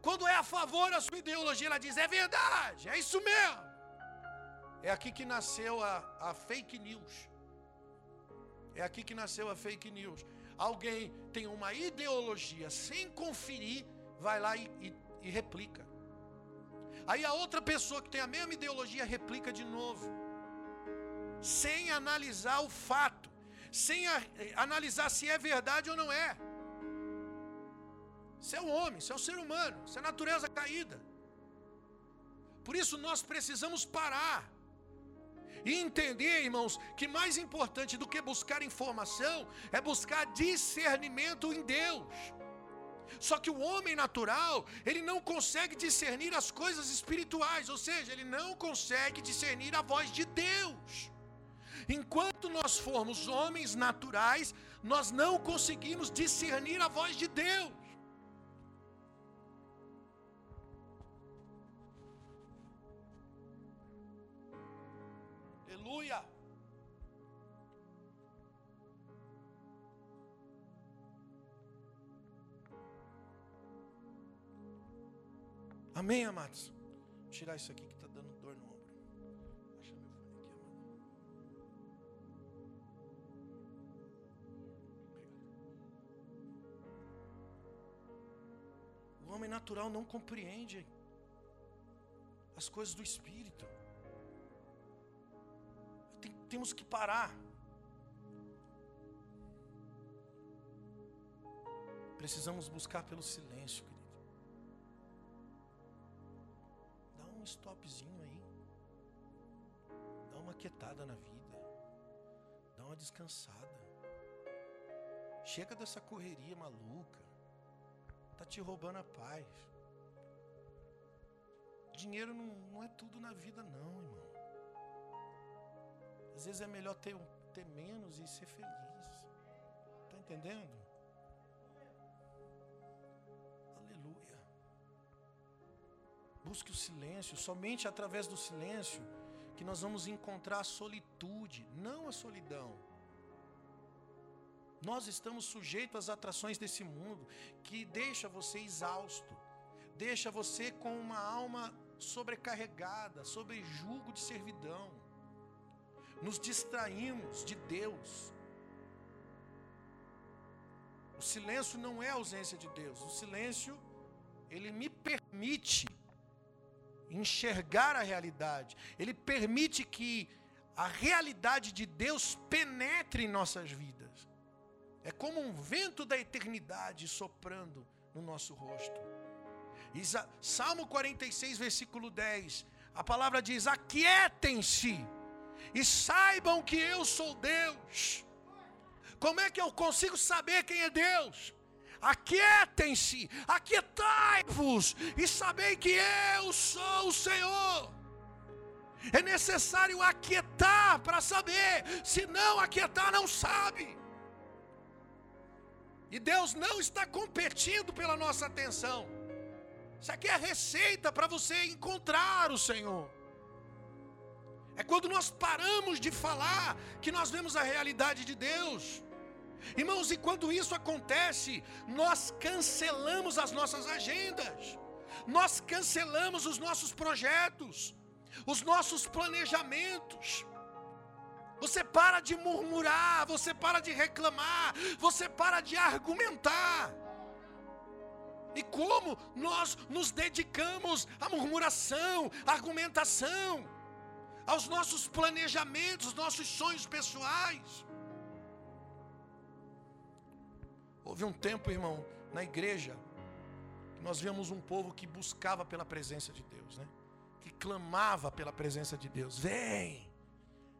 Quando é a favor da sua ideologia, ela diz: É verdade, é isso mesmo. É aqui que nasceu a, a fake news. É aqui que nasceu a fake news. Alguém tem uma ideologia sem conferir, vai lá e, e, e replica. Aí a outra pessoa que tem a mesma ideologia replica de novo, sem analisar o fato, sem a, eh, analisar se é verdade ou não é. Você é o homem, você é o ser humano, você é natureza caída. Por isso nós precisamos parar e entender, irmãos, que mais importante do que buscar informação é buscar discernimento em Deus. Só que o homem natural, ele não consegue discernir as coisas espirituais, ou seja, ele não consegue discernir a voz de Deus. Enquanto nós formos homens naturais, nós não conseguimos discernir a voz de Deus. Aleluia. Amém, amados? Vou tirar isso aqui que está dando dor no ombro. Acha meu fone aqui, amado. O homem natural não compreende as coisas do Espírito. Tem, temos que parar. Precisamos buscar pelo silêncio, um stopzinho aí. Dá uma quietada na vida. Dá uma descansada. Chega dessa correria maluca. Tá te roubando a paz. Dinheiro não, não é tudo na vida, não, irmão. Às vezes é melhor ter, ter menos e ser feliz. Tá entendendo? Busque o silêncio, somente através do silêncio que nós vamos encontrar a solitude, não a solidão. Nós estamos sujeitos às atrações desse mundo que deixa você exausto, deixa você com uma alma sobrecarregada, sobre julgo de servidão. Nos distraímos de Deus. O silêncio não é ausência de Deus. O silêncio ele me permite enxergar a realidade. Ele permite que a realidade de Deus penetre em nossas vidas. É como um vento da eternidade soprando no nosso rosto. Salmo 46, versículo 10. A palavra diz: Aquietem-se e saibam que eu sou Deus. Como é que eu consigo saber quem é Deus? Aquietem-se, aquietai-vos e sabei que eu sou o Senhor. É necessário aquietar para saber, se não aquietar, não sabe. E Deus não está competindo pela nossa atenção. Isso aqui é a receita para você encontrar o Senhor. É quando nós paramos de falar que nós vemos a realidade de Deus. Irmãos, e quando isso acontece, nós cancelamos as nossas agendas, nós cancelamos os nossos projetos, os nossos planejamentos. Você para de murmurar, você para de reclamar, você para de argumentar. E como nós nos dedicamos à murmuração, à argumentação, aos nossos planejamentos, nossos sonhos pessoais. Houve um tempo, irmão, na igreja, que nós víamos um povo que buscava pela presença de Deus, né? Que clamava pela presença de Deus. Vem,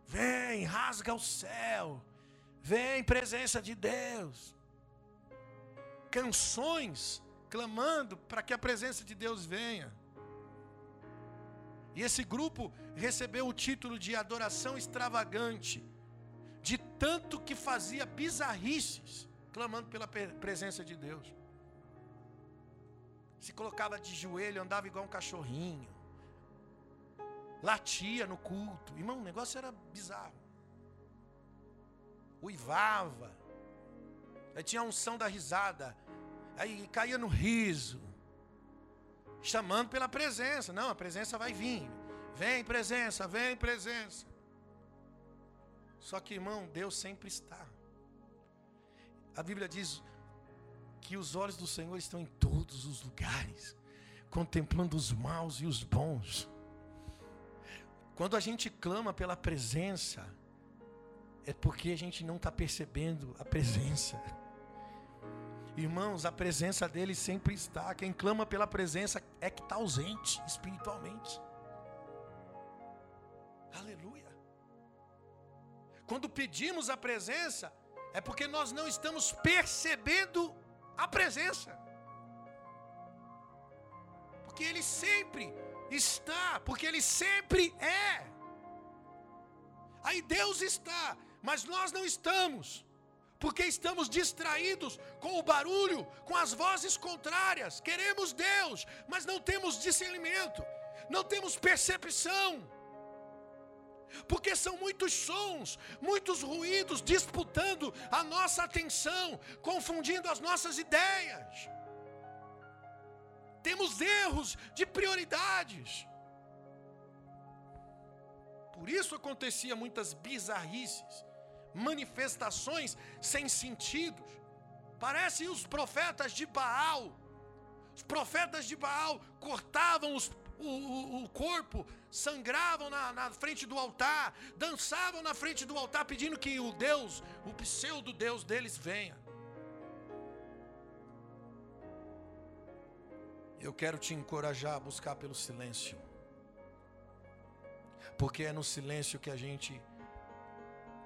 vem, rasga o céu, vem, presença de Deus. Canções clamando para que a presença de Deus venha. E esse grupo recebeu o título de adoração extravagante, de tanto que fazia bizarrices clamando pela presença de Deus. Se colocava de joelho, andava igual um cachorrinho. Latia no culto. Irmão, o negócio era bizarro. Uivava. Aí tinha a unção da risada. Aí caía no riso. Chamando pela presença. Não, a presença vai vir. Vem presença, vem presença. Só que, irmão, Deus sempre está. A Bíblia diz que os olhos do Senhor estão em todos os lugares, contemplando os maus e os bons. Quando a gente clama pela presença, é porque a gente não está percebendo a presença. Irmãos, a presença dele sempre está. Quem clama pela presença é que está ausente espiritualmente. Aleluia. Quando pedimos a presença, é porque nós não estamos percebendo a presença. Porque Ele sempre está, porque Ele sempre é. Aí Deus está, mas nós não estamos, porque estamos distraídos com o barulho, com as vozes contrárias. Queremos Deus, mas não temos discernimento, não temos percepção porque são muitos sons, muitos ruídos disputando a nossa atenção, confundindo as nossas ideias. Temos erros de prioridades. Por isso acontecia muitas bizarrices, manifestações sem sentidos. Parecem os profetas de Baal. Os profetas de Baal cortavam os o, o, o corpo, sangravam na, na frente do altar, dançavam na frente do altar, pedindo que o Deus, o pseudo Deus deles venha. Eu quero te encorajar a buscar pelo silêncio, porque é no silêncio que a gente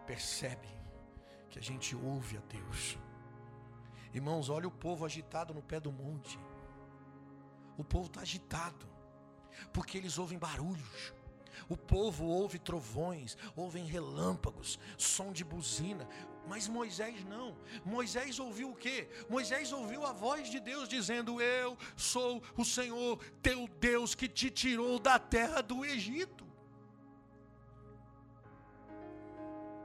percebe, que a gente ouve a Deus. Irmãos, olha o povo agitado no pé do monte. O povo está agitado porque eles ouvem barulhos. O povo ouve trovões, ouvem relâmpagos, som de buzina, mas Moisés não. Moisés ouviu o quê? Moisés ouviu a voz de Deus dizendo: Eu sou o Senhor, teu Deus que te tirou da terra do Egito.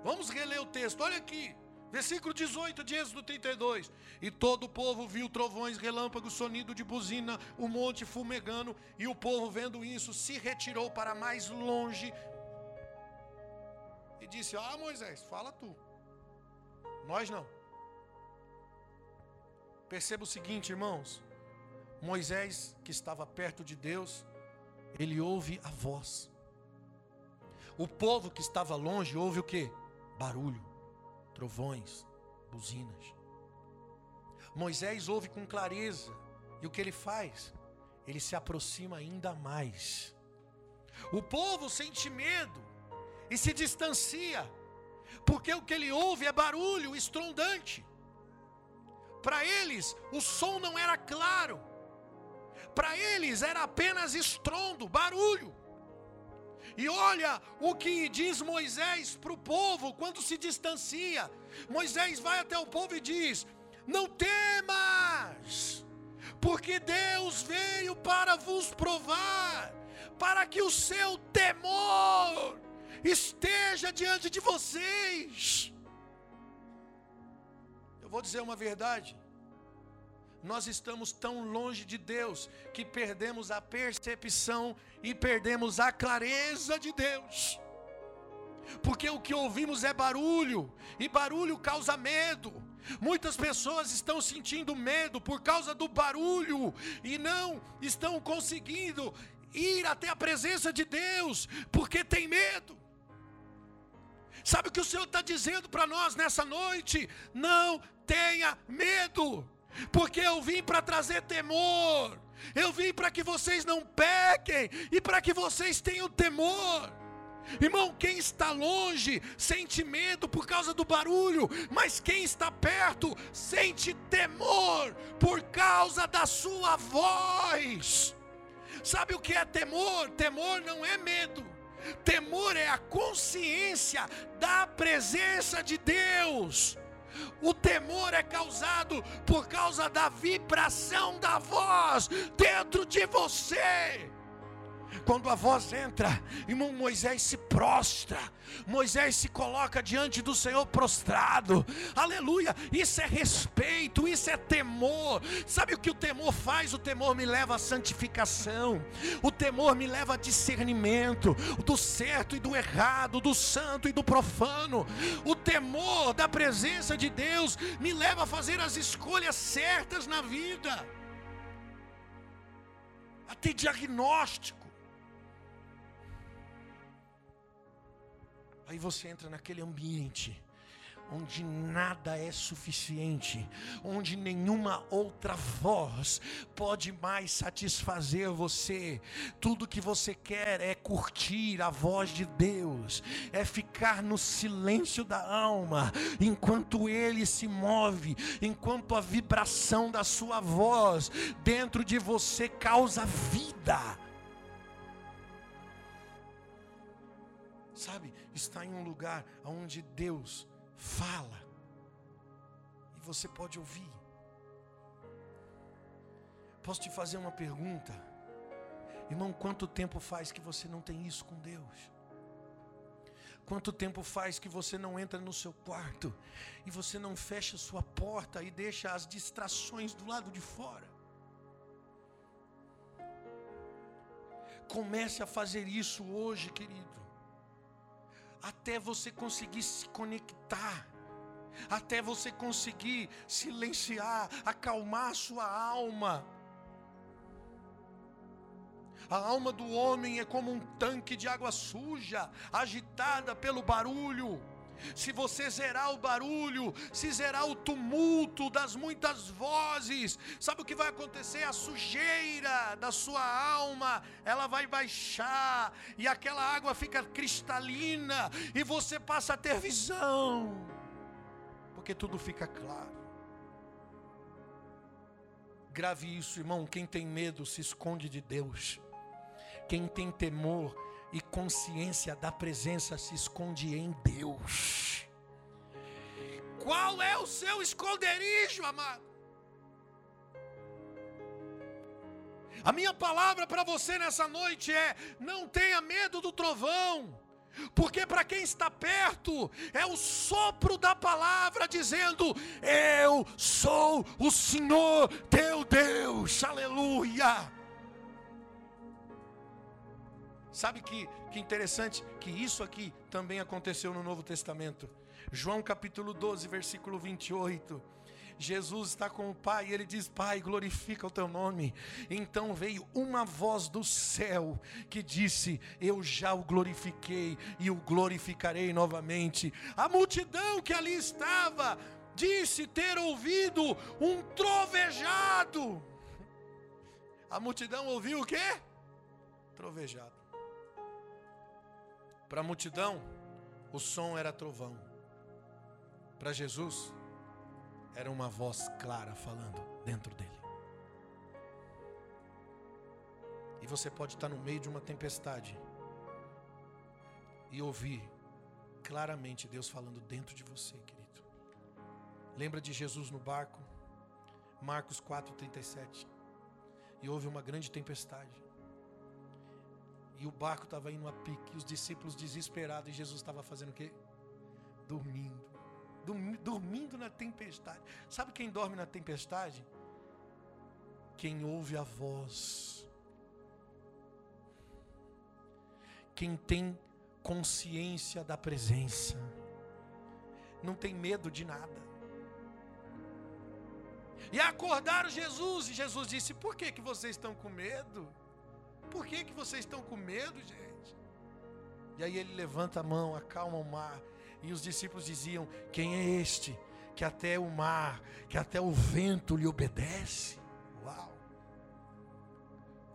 Vamos reler o texto, olha aqui. Versículo 18 de Êxodo 32. E todo o povo viu trovões, relâmpagos, sonido de buzina, o monte fumegando, e o povo, vendo isso, se retirou para mais longe. E disse: Ah, Moisés, fala tu. Nós não. Perceba o seguinte, irmãos. Moisés, que estava perto de Deus, ele ouve a voz. O povo que estava longe ouve o que? Barulho, trovões, buzinas. Moisés ouve com clareza. E o que ele faz? Ele se aproxima ainda mais. O povo sente medo e se distancia, porque o que ele ouve é barulho estrondante. Para eles, o som não era claro, para eles era apenas estrondo, barulho. E olha o que diz Moisés para o povo quando se distancia. Moisés vai até o povo e diz: Não temas, porque Deus veio para vos provar, para que o seu temor esteja diante de vocês. Eu vou dizer uma verdade. Nós estamos tão longe de Deus que perdemos a percepção e perdemos a clareza de Deus. Porque o que ouvimos é barulho, e barulho causa medo. Muitas pessoas estão sentindo medo por causa do barulho e não estão conseguindo ir até a presença de Deus, porque tem medo. Sabe o que o Senhor está dizendo para nós nessa noite? Não tenha medo, porque eu vim para trazer temor, eu vim para que vocês não pequem e para que vocês tenham temor. Irmão, quem está longe sente medo por causa do barulho, mas quem está perto sente temor por causa da sua voz. Sabe o que é temor? Temor não é medo. Temor é a consciência da presença de Deus. O temor é causado por causa da vibração da voz dentro de você. Quando a voz entra, irmão Moisés se prostra, Moisés se coloca diante do Senhor prostrado, aleluia. Isso é respeito, isso é temor. Sabe o que o temor faz? O temor me leva à santificação, o temor me leva a discernimento do certo e do errado, do santo e do profano. O temor da presença de Deus me leva a fazer as escolhas certas na vida, a ter diagnóstico Aí você entra naquele ambiente onde nada é suficiente, onde nenhuma outra voz pode mais satisfazer você. Tudo que você quer é curtir a voz de Deus, é ficar no silêncio da alma, enquanto ele se move, enquanto a vibração da sua voz dentro de você causa vida. Sabe? Está em um lugar onde Deus fala e você pode ouvir. Posso te fazer uma pergunta? Irmão, quanto tempo faz que você não tem isso com Deus? Quanto tempo faz que você não entra no seu quarto e você não fecha sua porta e deixa as distrações do lado de fora? Comece a fazer isso hoje, querido até você conseguir se conectar, até você conseguir silenciar, acalmar a sua alma. A alma do homem é como um tanque de água suja, agitada pelo barulho se você zerar o barulho, se zerar o tumulto das muitas vozes, sabe o que vai acontecer? A sujeira da sua alma, ela vai baixar, e aquela água fica cristalina, e você passa a ter visão, porque tudo fica claro. Grave isso, irmão. Quem tem medo se esconde de Deus. Quem tem temor e consciência da presença se esconde em Deus. Qual é o seu esconderijo, amado? A minha palavra para você nessa noite é: não tenha medo do trovão, porque para quem está perto é o sopro da palavra dizendo: Eu sou o Senhor teu Deus, aleluia. Sabe que, que interessante que isso aqui também aconteceu no Novo Testamento. João capítulo 12, versículo 28. Jesus está com o Pai e ele diz: Pai, glorifica o teu nome. Então veio uma voz do céu que disse: Eu já o glorifiquei e o glorificarei novamente. A multidão que ali estava disse ter ouvido um trovejado. A multidão ouviu o quê? Trovejado. Para a multidão, o som era trovão. Para Jesus, era uma voz clara falando dentro dele. E você pode estar no meio de uma tempestade e ouvir claramente Deus falando dentro de você, querido. Lembra de Jesus no barco? Marcos 4:37. E houve uma grande tempestade. E o barco estava indo a pique, e os discípulos desesperados, e Jesus estava fazendo o quê? Dormindo. Dormindo na tempestade. Sabe quem dorme na tempestade? Quem ouve a voz. Quem tem consciência da presença. Não tem medo de nada. E acordaram Jesus, e Jesus disse: Por que, que vocês estão com medo? Por que, que vocês estão com medo, gente? E aí ele levanta a mão, acalma o mar. E os discípulos diziam: Quem é este que até o mar, que até o vento lhe obedece? Uau!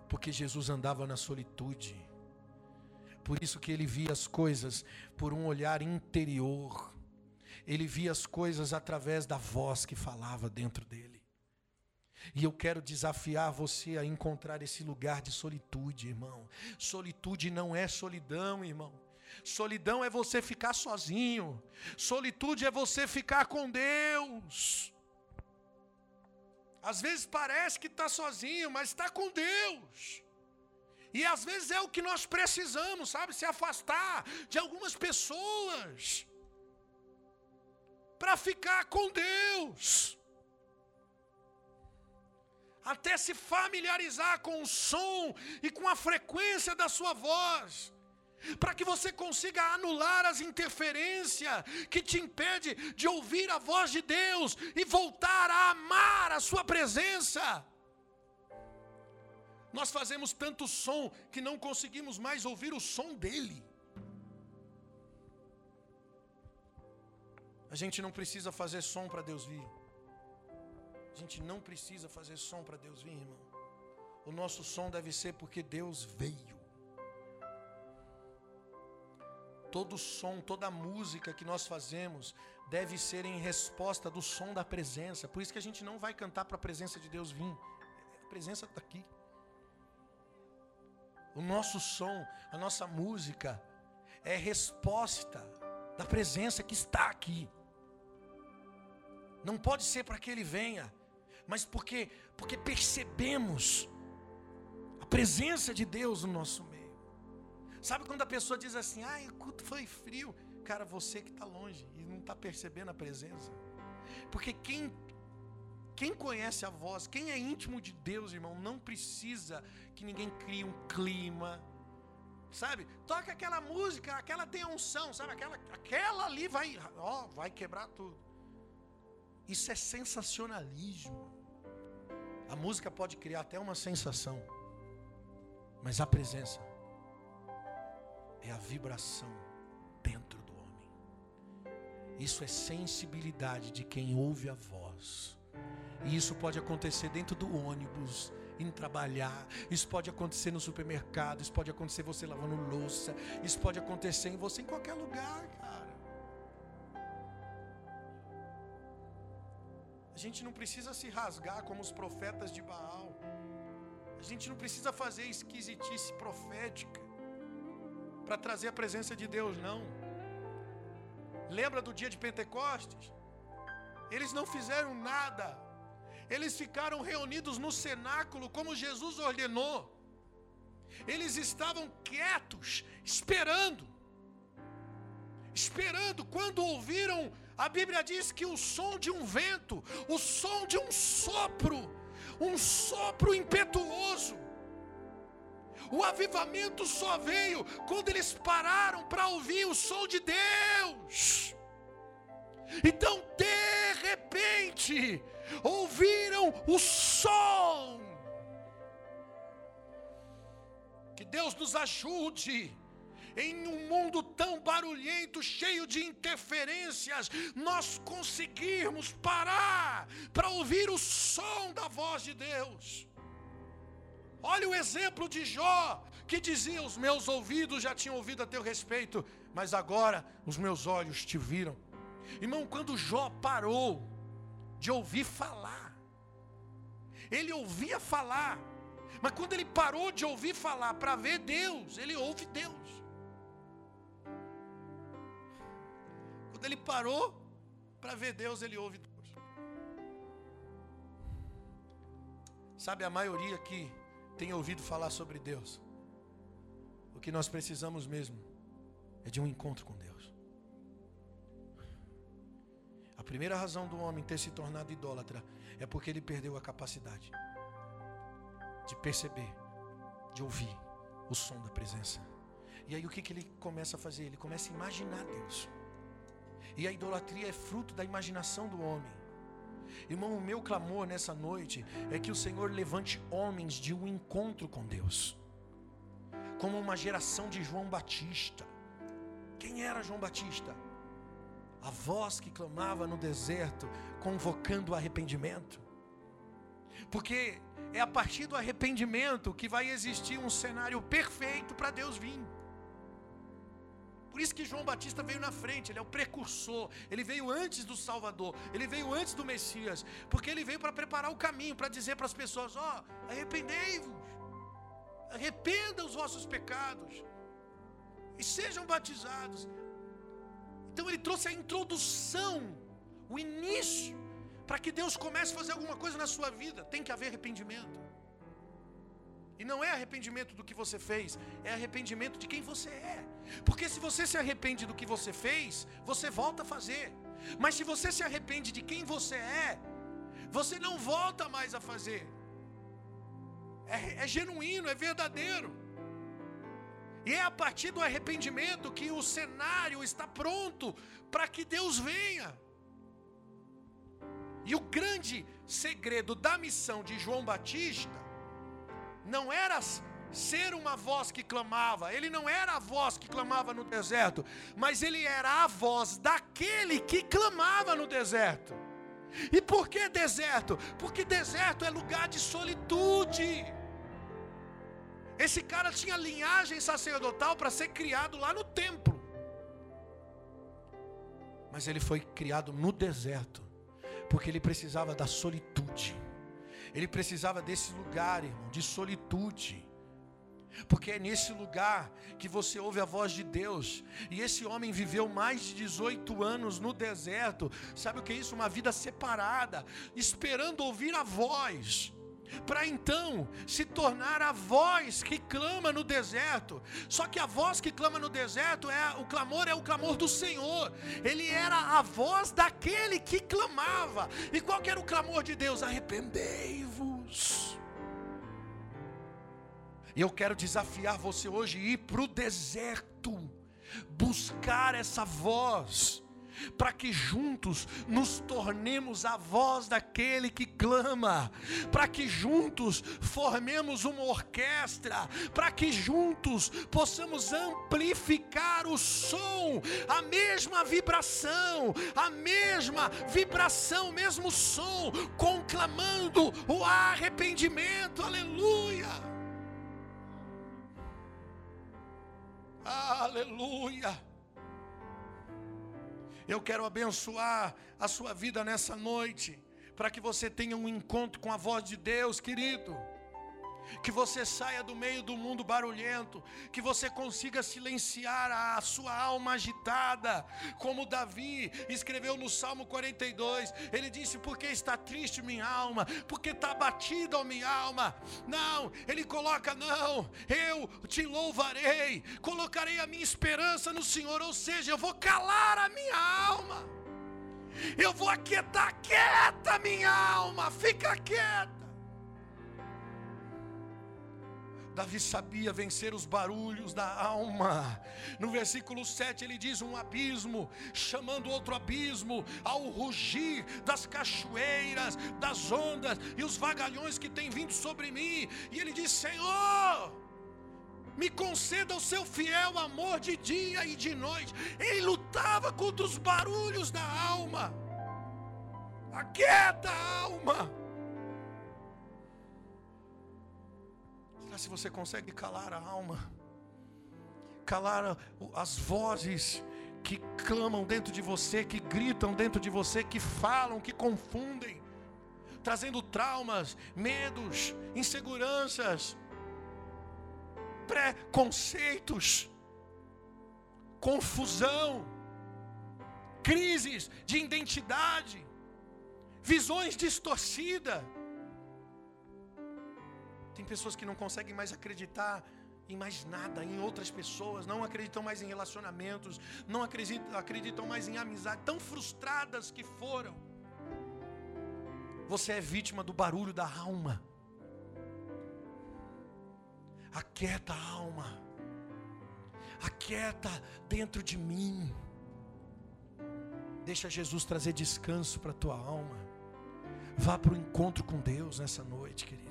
Porque Jesus andava na solitude. Por isso que ele via as coisas por um olhar interior. Ele via as coisas através da voz que falava dentro dele. E eu quero desafiar você a encontrar esse lugar de solitude, irmão. Solitude não é solidão, irmão. Solidão é você ficar sozinho. Solitude é você ficar com Deus. Às vezes parece que está sozinho, mas está com Deus. E às vezes é o que nós precisamos, sabe? Se afastar de algumas pessoas para ficar com Deus até se familiarizar com o som e com a frequência da sua voz, para que você consiga anular as interferências que te impede de ouvir a voz de Deus e voltar a amar a sua presença. Nós fazemos tanto som que não conseguimos mais ouvir o som dele. A gente não precisa fazer som para Deus vir. A gente não precisa fazer som para Deus vir, irmão. O nosso som deve ser porque Deus veio. Todo som, toda música que nós fazemos deve ser em resposta do som da presença. Por isso que a gente não vai cantar para a presença de Deus vir. A presença está aqui. O nosso som, a nossa música é resposta da presença que está aqui. Não pode ser para que ele venha, mas porque porque percebemos a presença de Deus no nosso meio. Sabe quando a pessoa diz assim: "Ai, o culto foi frio"? Cara, você que está longe e não está percebendo a presença. Porque quem quem conhece a voz, quem é íntimo de Deus, irmão, não precisa que ninguém crie um clima. Sabe? Toca aquela música, aquela tem unção, sabe? Aquela, aquela ali vai, ó, vai quebrar tudo. Isso é sensacionalismo. A música pode criar até uma sensação, mas a presença é a vibração dentro do homem. Isso é sensibilidade de quem ouve a voz. E isso pode acontecer dentro do ônibus, em trabalhar, isso pode acontecer no supermercado, isso pode acontecer você lavando louça, isso pode acontecer em você em qualquer lugar, cara. A gente não precisa se rasgar como os profetas de Baal. A gente não precisa fazer esquisitice profética para trazer a presença de Deus, não. Lembra do dia de Pentecostes? Eles não fizeram nada. Eles ficaram reunidos no cenáculo como Jesus ordenou. Eles estavam quietos, esperando. Esperando quando ouviram a Bíblia diz que o som de um vento, o som de um sopro, um sopro impetuoso. O avivamento só veio quando eles pararam para ouvir o som de Deus. Então, de repente, ouviram o som. Que Deus nos ajude em um mundo tão barulhento, cheio de interferências, nós conseguirmos parar para ouvir o som da voz de Deus. Olha o exemplo de Jó, que dizia: Os meus ouvidos já tinham ouvido a teu respeito, mas agora os meus olhos te viram. Irmão, quando Jó parou de ouvir falar, ele ouvia falar, mas quando ele parou de ouvir falar para ver Deus, ele ouve Deus. Quando ele parou para ver Deus, ele ouve Deus. Sabe, a maioria que tem ouvido falar sobre Deus, o que nós precisamos mesmo é de um encontro com Deus. A primeira razão do homem ter se tornado idólatra é porque ele perdeu a capacidade de perceber, de ouvir o som da presença. E aí o que, que ele começa a fazer? Ele começa a imaginar Deus. E a idolatria é fruto da imaginação do homem. Irmão, o meu clamor nessa noite é que o Senhor levante homens de um encontro com Deus, como uma geração de João Batista. Quem era João Batista? A voz que clamava no deserto, convocando o arrependimento. Porque é a partir do arrependimento que vai existir um cenário perfeito para Deus vir. Por isso que João Batista veio na frente, ele é o precursor, ele veio antes do Salvador, ele veio antes do Messias, porque ele veio para preparar o caminho, para dizer para as pessoas: ó, oh, arrependei-vos, arrependa os vossos pecados e sejam batizados. Então ele trouxe a introdução, o início, para que Deus comece a fazer alguma coisa na sua vida, tem que haver arrependimento. E não é arrependimento do que você fez, é arrependimento de quem você é. Porque se você se arrepende do que você fez, você volta a fazer. Mas se você se arrepende de quem você é, você não volta mais a fazer. É, é genuíno, é verdadeiro. E é a partir do arrependimento que o cenário está pronto para que Deus venha. E o grande segredo da missão de João Batista não era ser uma voz que clamava, ele não era a voz que clamava no deserto, mas ele era a voz daquele que clamava no deserto. E por que deserto? Porque deserto é lugar de solitude. Esse cara tinha linhagem sacerdotal para ser criado lá no templo. Mas ele foi criado no deserto, porque ele precisava da solitude. Ele precisava desse lugar, irmão, de solitude. Porque é nesse lugar que você ouve a voz de Deus. E esse homem viveu mais de 18 anos no deserto. Sabe o que é isso? Uma vida separada, esperando ouvir a voz para então se tornar a voz que clama no deserto. Só que a voz que clama no deserto é o clamor é o clamor do Senhor. Ele era a voz daquele que clamava. E qual era o clamor de Deus? Arrependei-vos. E eu quero desafiar você hoje a ir para o deserto, buscar essa voz para que juntos nos tornemos a voz daquele que clama, para que juntos formemos uma orquestra, para que juntos possamos amplificar o som, a mesma vibração, a mesma vibração, o mesmo som, conclamando o arrependimento, aleluia. Aleluia. Eu quero abençoar a sua vida nessa noite, para que você tenha um encontro com a voz de Deus, querido que você saia do meio do mundo barulhento, que você consiga silenciar a sua alma agitada, como Davi escreveu no Salmo 42. Ele disse: Porque está triste minha alma, porque está batida a minha alma. Não, ele coloca: Não, eu te louvarei, colocarei a minha esperança no Senhor, ou seja, eu vou calar a minha alma. Eu vou aquietar, quieta minha alma, fica quieta. Davi sabia vencer os barulhos da alma. No versículo 7 ele diz: Um abismo, chamando outro abismo, ao rugir das cachoeiras, das ondas e os vagalhões que têm vindo sobre mim. E ele diz: Senhor, me conceda o seu fiel amor de dia e de noite. Ele lutava contra os barulhos da alma. Aquieta a alma. Se você consegue calar a alma, calar as vozes que clamam dentro de você, que gritam dentro de você, que falam, que confundem, trazendo traumas, medos, inseguranças, preconceitos, confusão, crises de identidade, visões distorcidas tem pessoas que não conseguem mais acreditar em mais nada, em outras pessoas, não acreditam mais em relacionamentos, não acreditam, acreditam mais em amizade, tão frustradas que foram. Você é vítima do barulho da alma. Aquieta a alma, aquieta dentro de mim. Deixa Jesus trazer descanso para a tua alma. Vá para o encontro com Deus nessa noite, querido.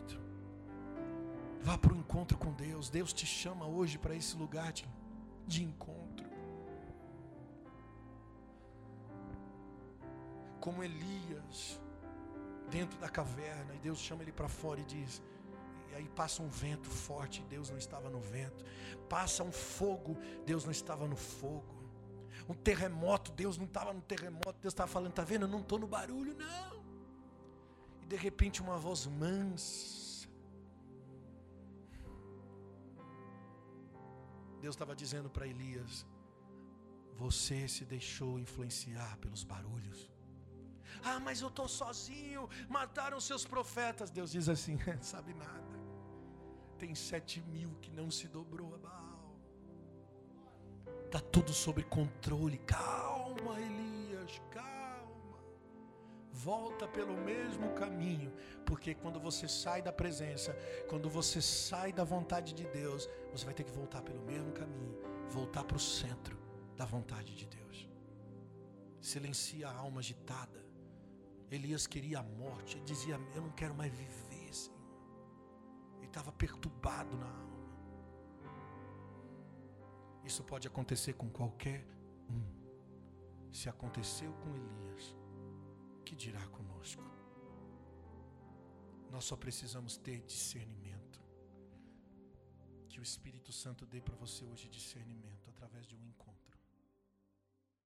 Vá para o encontro com Deus. Deus te chama hoje para esse lugar de, de encontro. Como Elias, dentro da caverna, e Deus chama ele para fora e diz: e aí passa um vento forte, Deus não estava no vento. Passa um fogo, Deus não estava no fogo. Um terremoto, Deus não estava no terremoto. Deus estava falando, tá vendo? Eu não estou no barulho, não. E de repente uma voz mansa Deus estava dizendo para Elias: Você se deixou influenciar pelos barulhos. Ah, mas eu estou sozinho, mataram seus profetas. Deus diz assim: Sabe nada. Tem sete mil que não se dobrou a Baal. Está tudo sob controle. Calma, Elias, calma volta pelo mesmo caminho, porque quando você sai da presença, quando você sai da vontade de Deus, você vai ter que voltar pelo mesmo caminho, voltar para o centro da vontade de Deus. Silencia a alma agitada. Elias queria a morte, ele dizia: Eu não quero mais viver, Senhor. Ele estava perturbado na alma. Isso pode acontecer com qualquer um. Se aconteceu com Elias, que dirá conosco? Nós só precisamos ter discernimento. Que o Espírito Santo dê para você hoje discernimento através de um encontro.